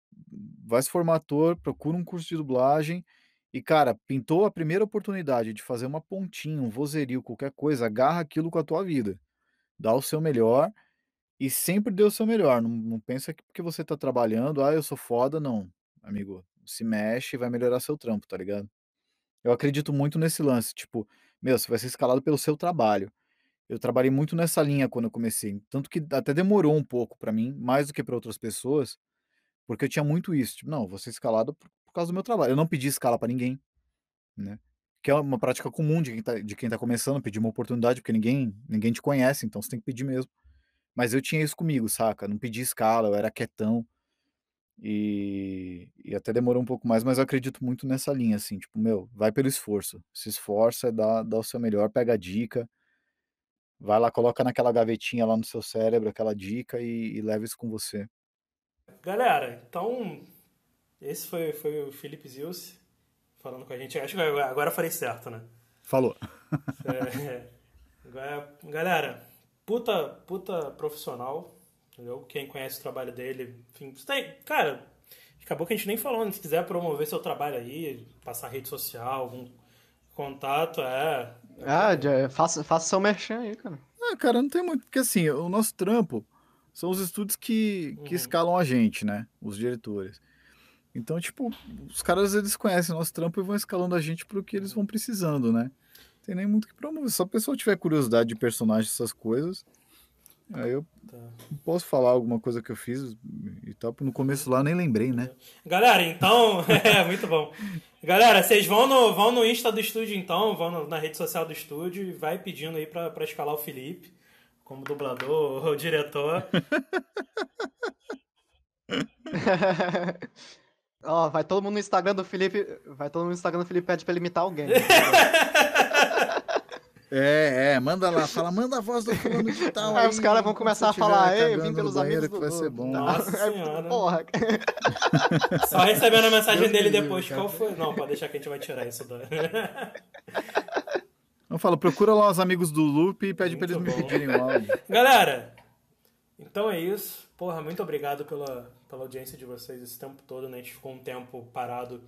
Vai se formar ator, procura um curso de dublagem. E, cara, pintou a primeira oportunidade de fazer uma pontinha, um vozerio, qualquer coisa, agarra aquilo com a tua vida. Dá o seu melhor e sempre dê o seu melhor. Não, não pensa que porque você tá trabalhando, ah, eu sou foda, não amigo, se mexe e vai melhorar seu trampo, tá ligado? Eu acredito muito nesse lance, tipo, meu, você vai ser escalado pelo seu trabalho. Eu trabalhei muito nessa linha quando eu comecei, tanto que até demorou um pouco para mim, mais do que para outras pessoas, porque eu tinha muito isso, tipo, não, vou ser escalado por, por causa do meu trabalho. Eu não pedi escala para ninguém, né? Que é uma prática comum de quem tá, de quem tá começando, pedir uma oportunidade, porque ninguém, ninguém te conhece, então você tem que pedir mesmo. Mas eu tinha isso comigo, saca? Não pedi escala, eu era quietão. E, e até demorou um pouco mais, mas eu acredito muito nessa linha, assim, tipo, meu, vai pelo esforço. Se esforça, dá, dá o seu melhor, pega a dica, vai lá, coloca naquela gavetinha lá no seu cérebro aquela dica e, e leva isso com você. Galera, então, esse foi, foi o Felipe Zilce falando com a gente. Acho que agora eu falei certo, né? Falou. É, é. Galera, puta, puta profissional, Entendeu? Quem conhece o trabalho dele, enfim, tem, cara, acabou que a gente nem falou, né? se quiser promover seu trabalho aí, passar rede social, algum contato, é. Ah, já, faça, faça seu merchan aí, cara. Ah, cara, não tem muito, porque assim, o nosso trampo são os estúdios que, que uhum. escalam a gente, né? Os diretores. Então, tipo, os caras eles conhecem o nosso trampo e vão escalando a gente pro que eles vão precisando, né? Tem nem muito que promover. Se a pessoa tiver curiosidade de personagem, essas coisas, Aí eu tá. posso falar alguma coisa que eu fiz e tal. No começo lá nem lembrei, né? Galera, então. é, muito bom. Galera, vocês vão no, vão no Insta do estúdio então, vão no, na rede social do estúdio e vai pedindo aí pra, pra escalar o Felipe como dublador ou diretor. Ó, oh, vai todo mundo no Instagram do Felipe. Vai todo mundo no Instagram do Felipe pede pra ele imitar alguém. É, é, manda lá, fala, manda a voz do fulano de tal. Aí, aí os caras vão começar a falar, ei, eu vim pelos amigos do... que vai ser bom. Nossa senhora. Porra. Só recebendo a mensagem dele depois, qual foi? Não, pode deixar que a gente vai tirar isso da... Não fala, procura lá os amigos do Loop e pede muito pra eles bom. me pedirem o áudio. Galera, então é isso. Porra, muito obrigado pela, pela audiência de vocês esse tempo todo, né? A gente ficou um tempo parado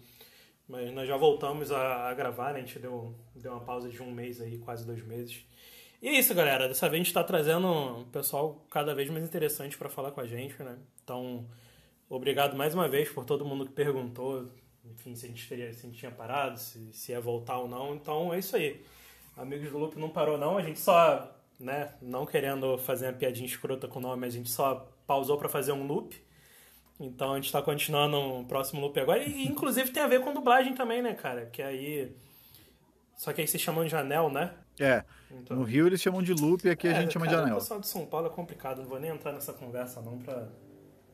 mas nós já voltamos a, a gravar, né? A gente deu, deu uma pausa de um mês aí, quase dois meses. E é isso, galera. Dessa vez a gente tá trazendo um pessoal cada vez mais interessante para falar com a gente, né? Então, obrigado mais uma vez por todo mundo que perguntou, enfim, se a gente, teria, se a gente tinha parado, se, se ia voltar ou não. Então, é isso aí. Amigos do Loop não parou, não. A gente só, né, não querendo fazer uma piadinha escrota com o nome, a gente só pausou para fazer um loop. Então a gente tá continuando um próximo loop agora. E inclusive tem a ver com dublagem também, né, cara? Que aí. Só que aí vocês chamam de anel, né? É. Então... No Rio eles chamam de loop e aqui É, a gente chama cara, de anel. O pessoal de São Paulo é complicado, não vou nem entrar nessa conversa não pra.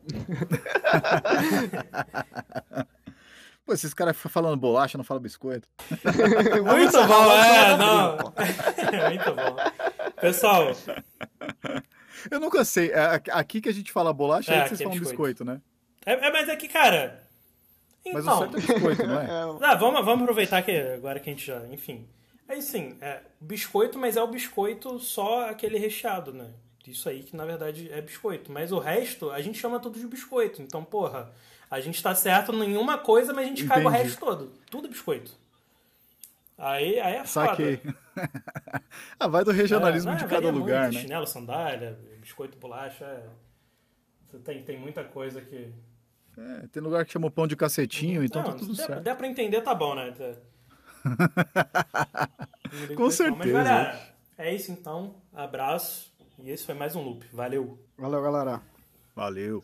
Pô, esses caras ficam falando bolacha, não falam biscoito. Muito bom, é, não. Muito bom. Pessoal, Eu nunca sei. é Aqui que a gente fala bolacha, É, aí que vocês é falam biscoito. biscoito, né? É, é, mas aqui, cara. Mas Então. o certo é biscoito, não é? Ah, vamos, vamos aproveitar que agora que a gente já. Enfim. Aí sim, é biscoito, mas é o biscoito só aquele recheado, né? Isso aí que na verdade é biscoito. Mas o resto a gente chama tudo de biscoito. Então, porra, a gente tá certo em uma coisa, mas a gente caga o Entendi. resto todo. Tudo biscoito. Aí, aí é foda. Saquei. ah, vai do regionalismo É, de não, cada varia lugar, muito. né? Chinelo, sandália, biscoito, bolacha. É... Tem, tem muita coisa que. É, tem lugar que chama o pão de cacetinho, então Não, tá tudo der, certo. der pra entender, tá bom, né? Com não. Mas, certeza. galera, é isso então. Abraço. E esse foi mais um loop. Valeu. Valeu, galera. Valeu.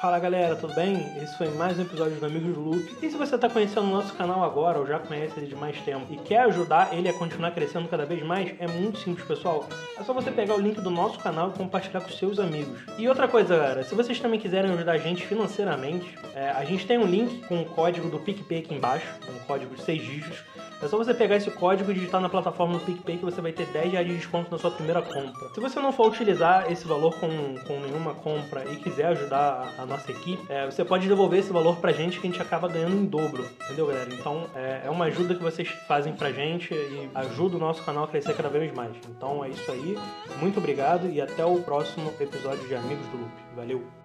Fala galera, tudo bem? Esse foi mais um episódio do Amigos Loop. E se você está conhecendo o nosso canal agora ou já conhece ele de mais tempo e quer ajudar ele a continuar crescendo cada vez mais, é muito simples, pessoal. É só você pegar o link do nosso canal e compartilhar com seus amigos. E outra coisa, galera, se vocês também quiserem ajudar a gente financeiramente, é, a gente tem um link com o código do PicPay aqui embaixo, um código de 6 dígitos. É só você pegar esse código e digitar na plataforma do PicPay que você vai ter 10 reais de desconto na sua primeira compra. Se você não for utilizar esse valor com, com nenhuma compra e quiser ajudar a, a nossa equipe, é, você pode devolver esse valor pra gente que a gente acaba ganhando em dobro. Entendeu, galera? Então é, é uma ajuda que vocês fazem pra gente e ajuda o nosso canal a crescer cada vez mais. Então é isso aí. Muito obrigado e até o próximo episódio de Amigos do Loop. Valeu!